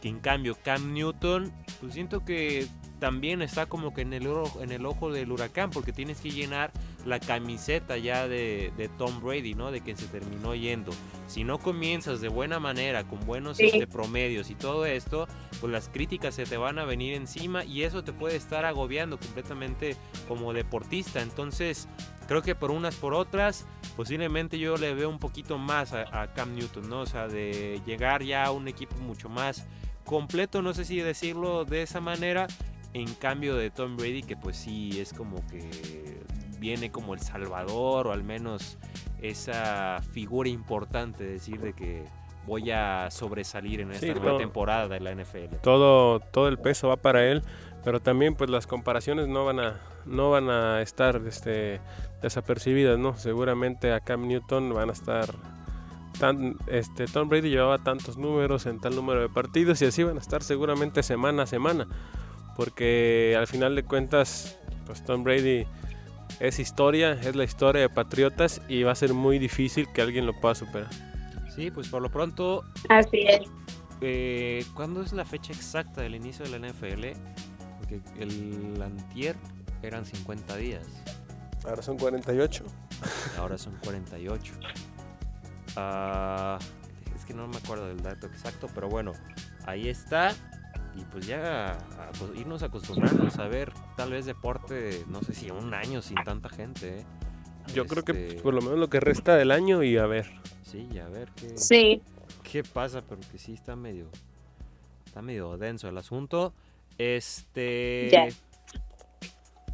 Que en cambio Cam Newton, pues siento que también está como que en el, ojo, en el ojo del huracán porque tienes que llenar la camiseta ya de, Tom Brady, ¿no? De que se terminó yendo. Si no comienzas de buena manera, con buenos este, promedios y todo esto, pues las críticas se te van a venir encima y eso te puede estar agobiando completamente como deportista. Entonces, creo que por unas por otras, posiblemente yo le veo un poquito más a, a Cam Newton, ¿no? O sea, de llegar ya a un equipo mucho más completo, no sé si decirlo de esa manera, en cambio de Tom Brady, que pues sí es como que viene como el salvador o al menos esa figura importante, decir de que voy a sobresalir en esta nueva temporada de la NFL. Todo, todo el peso va para él, pero también pues las comparaciones no van a, no van a estar este, desapercibidas, ¿no? Seguramente a Cam Newton van a estar Tan, este, Tom Brady llevaba tantos números en tal número de partidos y así van a estar seguramente semana a semana porque al final de cuentas, pues Tom Brady es historia, es la historia de Patriotas y va a ser muy difícil que alguien lo pueda superar. Sí, pues por lo pronto. Así es. Eh, ¿Cuándo es la fecha exacta del inicio de la NFL? Porque el antier eran 50 días. Ahora son 48. Ahora son 48. Ah, es que no me acuerdo del dato exacto, pero bueno, ahí está y pues ya pues, irnos acostumbrando a ver tal vez deporte, no sé si un año sin tanta gente. ¿eh? Yo creo que este por lo menos lo que resta del año y a ver. Sí, a ver qué, sí. qué pasa, pero que sí está medio, está medio denso el asunto. Este. Ya.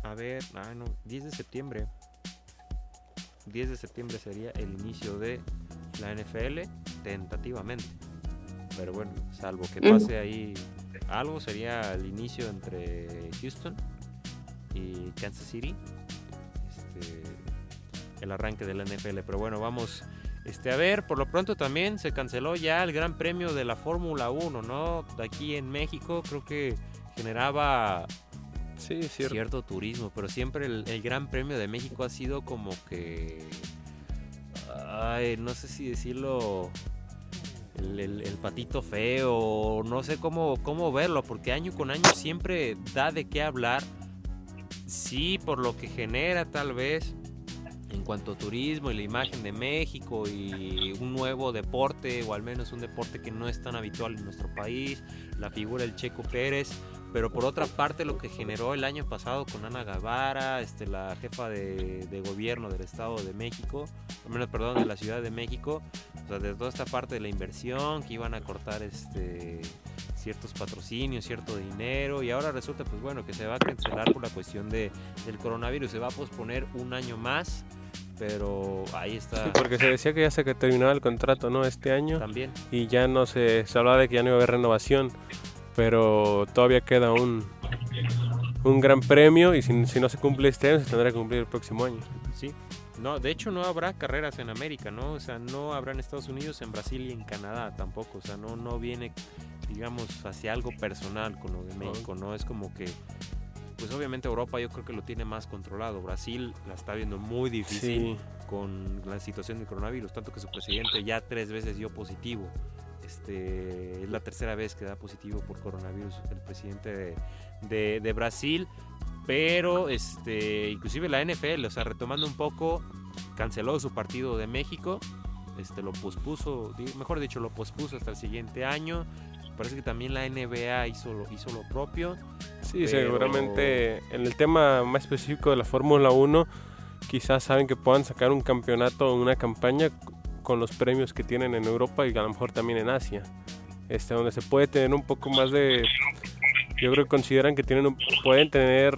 A ver, ah, no, 10 de septiembre. 10 de septiembre sería el inicio de la NFL, tentativamente. Pero bueno, salvo que pase ahí algo, sería el inicio entre Houston y Kansas City. Este, el arranque de la NFL. Pero bueno, vamos este, a ver. Por lo pronto también se canceló ya el Gran Premio de la Fórmula 1, ¿no? De aquí en México creo que generaba Sí, es cierto. cierto turismo, pero siempre el, el Gran Premio de México ha sido como que. Ay, no sé si decirlo. El, patito feo, no sé cómo, cómo verlo, porque año con año siempre da de qué hablar. Sí, por lo que genera tal vez en cuanto a turismo y la imagen de México y un nuevo deporte, o al menos un deporte que no es tan habitual en nuestro país, la figura del Checo Pérez, pero por otra parte lo que generó el año pasado con Ana Guevara, este, la jefa de, de gobierno del Estado de México, al menos, perdón, de la Ciudad de México, o sea, de toda esta parte de la inversión, que iban a cortar este ciertos patrocinios, cierto dinero, y ahora resulta pues bueno que se va a cancelar por la cuestión de, del coronavirus, se va a posponer un año más, pero ahí está Sí, porque se decía que ya se terminaba el contrato, ¿no? Este año. también. Y ya no se, se hablaba de que ya no iba a haber renovación. Pero todavía queda un, un gran premio. Y si, si no se cumple este año, se tendrá que cumplir el próximo año. Sí. No, de hecho no habrá carreras en América, ¿no? O sea, no habrá en Estados Unidos, en Brasil y en Canadá tampoco. O sea, no, no viene, digamos, hacia algo personal con lo de México, ¿no? Es como que, pues obviamente Europa yo creo que lo tiene más controlado. Brasil la está viendo muy difícil Sí. con la situación del coronavirus, tanto que su presidente ya tres veces dio positivo. Este, es la tercera vez que da positivo por coronavirus el presidente de, de- de Brasil. Pero, este, inclusive la NFL, o sea, retomando un poco, canceló su partido de México. Este, lo pospuso, mejor dicho, lo pospuso hasta el siguiente año. Parece que también la NBA hizo lo, hizo lo propio. Sí, Pero- seguramente en el tema más específico de la Fórmula 1, quizás saben que puedan sacar un campeonato o una campaña con los premios que tienen en Europa y a lo mejor también en Asia. Este, donde se puede tener un poco más de... Yo creo que consideran que tienen un- pueden tener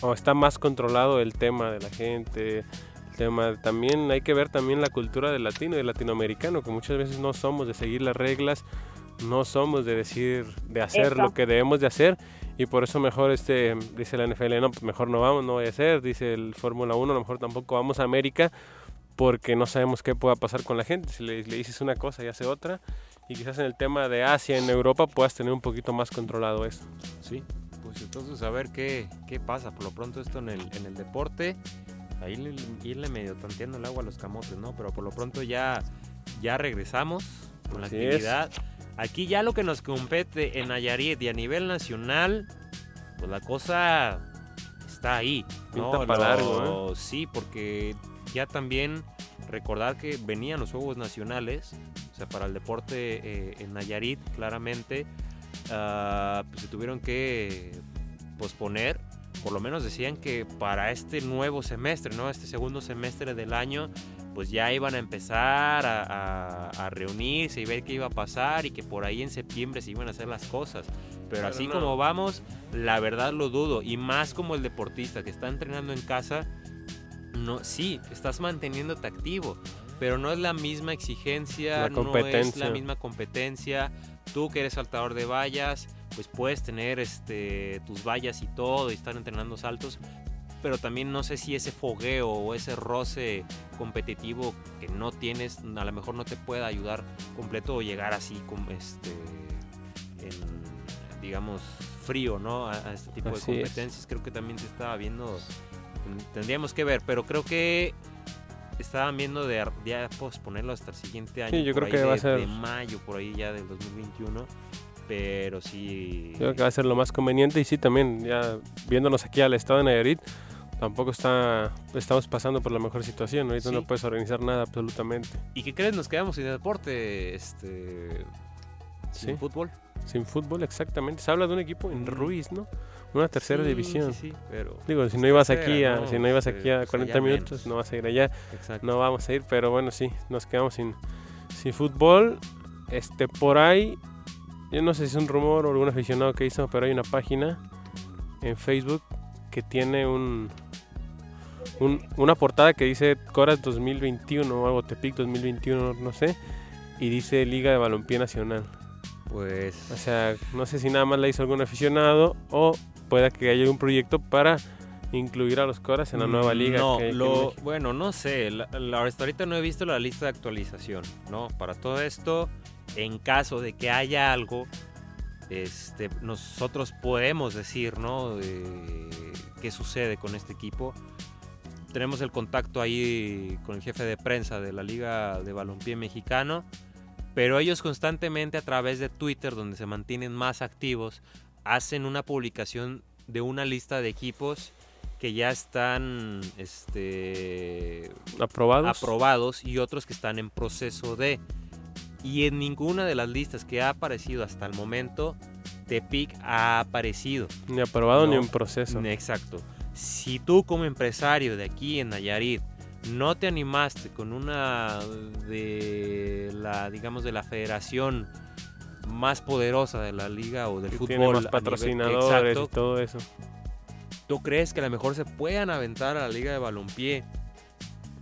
o está más controlado el tema de la gente. El tema también hay que ver también la cultura del latino y del latinoamericano, que muchas veces no somos de seguir las reglas, no somos de decir, de hacer Eso. lo que debemos de hacer y por eso mejor este dice la NFL, no, pues mejor no vamos, no voy a hacer, dice el Fórmula 1, a lo mejor tampoco vamos a América porque no sabemos qué pueda pasar con la gente, si le, le dices una cosa y hace otra y quizás en el tema de Asia, en Europa puedas tener un poquito más controlado eso. Sí, pues entonces a ver qué, qué pasa. Por lo pronto esto en el, en el deporte, ahí le- irle medio tanteando el agua a los camotes, ¿no? Pero por lo pronto ya, ya regresamos con la Así es. actividad. Aquí ya lo que nos compete en Nayarit y a nivel nacional, pues la cosa está ahí. ¿no? Pinta pa' Lo- largo, ¿eh? Sí, porque ya también recordar que venían los Juegos Nacionales, o sea, para el deporte eh, en Nayarit, claramente, ah, pues se tuvieron que posponer. Por lo menos decían que para este nuevo semestre, ¿no? Este segundo semestre del año, pues ya iban a empezar a, a- a reunirse y ver qué iba a pasar y que por ahí en septiembre se iban a hacer las cosas. Pero, Pero así no. como vamos, la verdad lo dudo. Y más como el deportista que está entrenando en casa, no, sí, estás manteniéndote activo, pero no es la misma exigencia, La no es la misma competencia. Tú que eres saltador de vallas, pues puedes tener este, tus vallas y todo y estar entrenando saltos, pero también no sé si ese fogueo o ese roce competitivo que no tienes, a lo mejor no te pueda ayudar completo o llegar así como este, en, digamos, frío, ¿no? A, a este tipo Así de es. competencias. Creo que también se estaba viendo, tendríamos que ver, pero creo que estaban viendo de ya posponerlo hasta el siguiente año. Sí, yo creo que de, va a ser- de mayo, por ahí ya del 2021. Pero sí. Yo creo que va a ser lo más conveniente y sí también, ya viéndonos aquí al estado de Nayarit, tampoco está, estamos pasando por la mejor situación, ahorita Sí. no puedes organizar nada absolutamente. ¿Y qué crees? Nos quedamos sin deporte, este, sin Sí. fútbol. Sin fútbol, exactamente. Se habla de un equipo en. Ruiz, ¿no? Una tercera Sí, división. Sí, sí, pero. Digo, si no ibas tercera, aquí a, ¿no? si no ibas Este, aquí a pues, 40 allá minutos, menos. no vas a ir allá. Exacto. No vamos a ir, pero bueno, sí, nos quedamos sin, sin fútbol. Este, por ahí, yo no sé si es un rumor o algún aficionado que hizo, pero hay una página en Facebook que tiene un, un- una portada que dice Coras 2021 o algo, Tepic 2021, no sé, y dice Liga de Balompié Nacional. Pues O sea, no sé si nada más la hizo algún aficionado o pueda que haya un proyecto para incluir a los Coras en la nueva liga. Mm, No, que lo, México. bueno, no sé. La, la- hasta ahorita no he visto la lista de actualización, ¿no? Para todo esto, en caso de que haya algo, este, nosotros podemos decir, ¿no? Eh, ¿Qué sucede con este equipo? Tenemos el contacto ahí con el jefe de prensa de la Liga de Balompié Mexicano, pero ellos constantemente a través de Twitter, donde se mantienen más activos, hacen una publicación de una lista de equipos que ya están este, ¿Aprobados? aprobados y otros que están en proceso de. Y en ninguna de las listas que ha aparecido hasta el momento, Tepic ha aparecido. ni aprobado ni en proceso. Exacto. Si tú como empresario de aquí en Nayarit no te animaste con una de la, digamos, de la federación más poderosa de la liga o del que fútbol. tiene más nivel- patrocinadores Exacto. y todo eso. ¿Tú crees que a lo mejor se puedan aventar a la liga de balompié?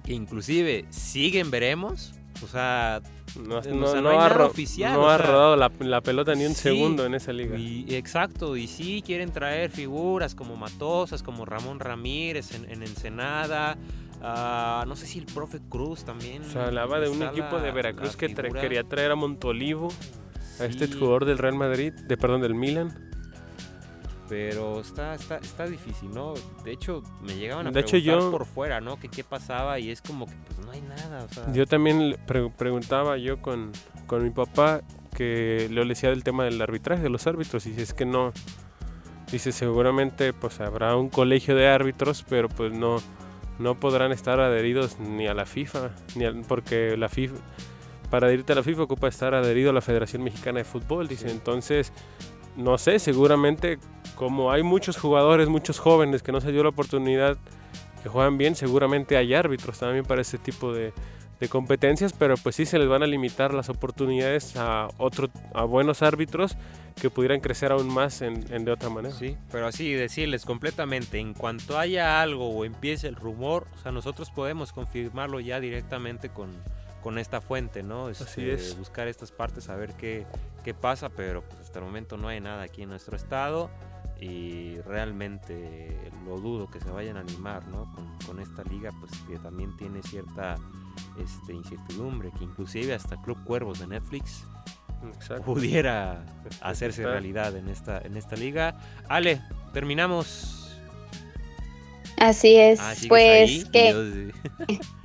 E inclusive, ¿siguen veremos? O sea, No, O sea, no- no no hay ha, ro- oficial, no o ha sea, rodado la, la pelota ni un sí, segundo en esa liga. y, exacto, y sí quieren traer figuras como Matosas, como Ramón Ramírez en, en Ensenada. ah, no sé si el profe Cruz también. O sea, hablaba de un equipo la- de Veracruz que tra- quería traer a Montolivo, a este Sí, jugador del Real Madrid, de perdón, del Milan. Pero está, está, está difícil, ¿no? De hecho, me llegaban a De hecho, preguntar yo- por fuera, ¿no? Que qué pasaba y es como que pues no hay nada, o sea, Yo también pre- preguntaba yo con, con mi papá que le decía del tema del arbitraje de los árbitros y si es que no dice seguramente pues habrá un colegio de árbitros pero pues no no podrán estar adheridos ni a la FIFA ni porque la FIFA para adherirte a la FIFA ocupa estar adherido a la Federación Mexicana de Fútbol dice entonces no sé seguramente como hay muchos jugadores muchos jóvenes que no se dio la oportunidad que juegan bien seguramente hay árbitros también para ese tipo de, de competencias, pero pues sí se les van a limitar las oportunidades a otro, a buenos árbitros que pudieran crecer aún más en, en de otra manera. Sí, pero así decirles completamente, en cuanto haya algo o empiece el rumor, o sea, nosotros podemos confirmarlo ya directamente con, con esta fuente, ¿no? Así Este, es. Buscar estas partes, a ver qué, qué pasa, pero pues, hasta el momento no hay nada aquí en nuestro estado y realmente lo dudo que se vayan a animar, ¿no? Con, con esta liga, pues que también tiene cierta este, incertidumbre, que inclusive hasta Club Cuervos de Netflix Exacto. pudiera hacerse realidad en esta, en esta liga. Ale, terminamos. Así es, Ah, ¿sigues pues ahí? que.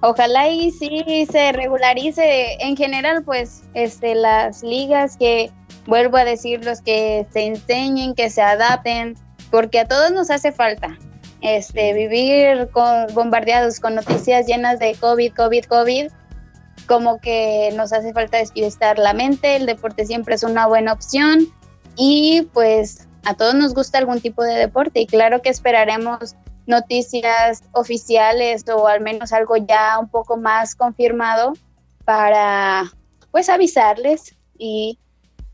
ojalá y sí se regularice en general, pues, este, las ligas que, vuelvo a decir, los que se enseñen, que se adapten, porque a todos nos hace falta. Este, vivir con, bombardeados con noticias llenas de COVID, COVID, COVID, como que nos hace falta despistar la mente, el deporte siempre es una buena opción y pues a todos nos gusta algún tipo de deporte y claro que esperaremos noticias oficiales o al menos algo ya un poco más confirmado para pues avisarles y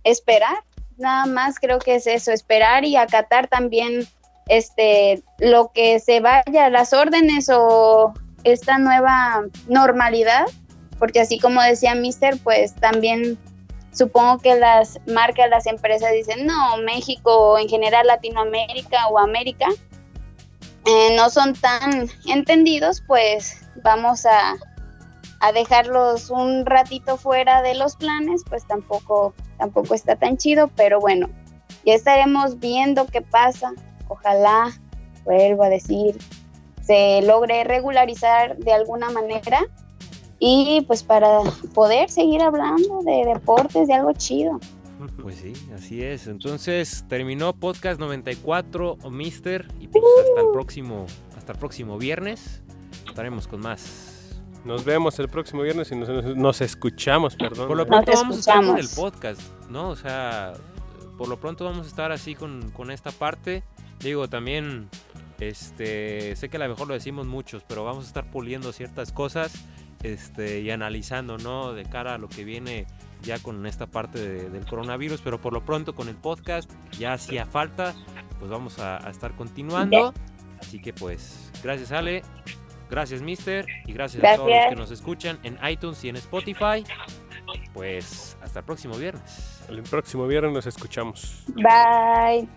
esperar. Nada más creo que es eso, esperar y acatar también este lo que se vaya, las órdenes o esta nueva normalidad, porque así como decía Mister, pues también supongo que las marcas, las empresas dicen, no, México, en general Latinoamérica o América, eh, no son tan entendidos, pues vamos a, a dejarlos un ratito fuera de los planes, pues tampoco, tampoco está tan chido, pero bueno, ya estaremos viendo qué pasa. Ojalá, vuelvo a decir, se logre regularizar de alguna manera y pues para poder seguir hablando de deportes, de algo chido. Pues sí, así es. Entonces terminó podcast 94, Mister, y pues hasta el próximo, hasta el próximo viernes estaremos con más. Nos vemos el próximo viernes y nos, escuchamos, perdón. Por lo pronto vamos a estar con el podcast, ¿no? O sea, por lo pronto vamos a estar así con, con esta parte. Digo, también, este, sé que a lo mejor lo decimos muchos, pero vamos a estar puliendo ciertas cosas este, y analizando, ¿no? De cara a lo que viene ya con esta parte de- del coronavirus, pero por lo pronto con el podcast ya hacía falta, pues vamos a, a estar continuando. Así que pues, gracias Ale, gracias Mister y gracias, a todos los Gracias. que nos escuchan en iTunes y en Spotify. Pues hasta el próximo viernes. El próximo viernes nos escuchamos. Bye.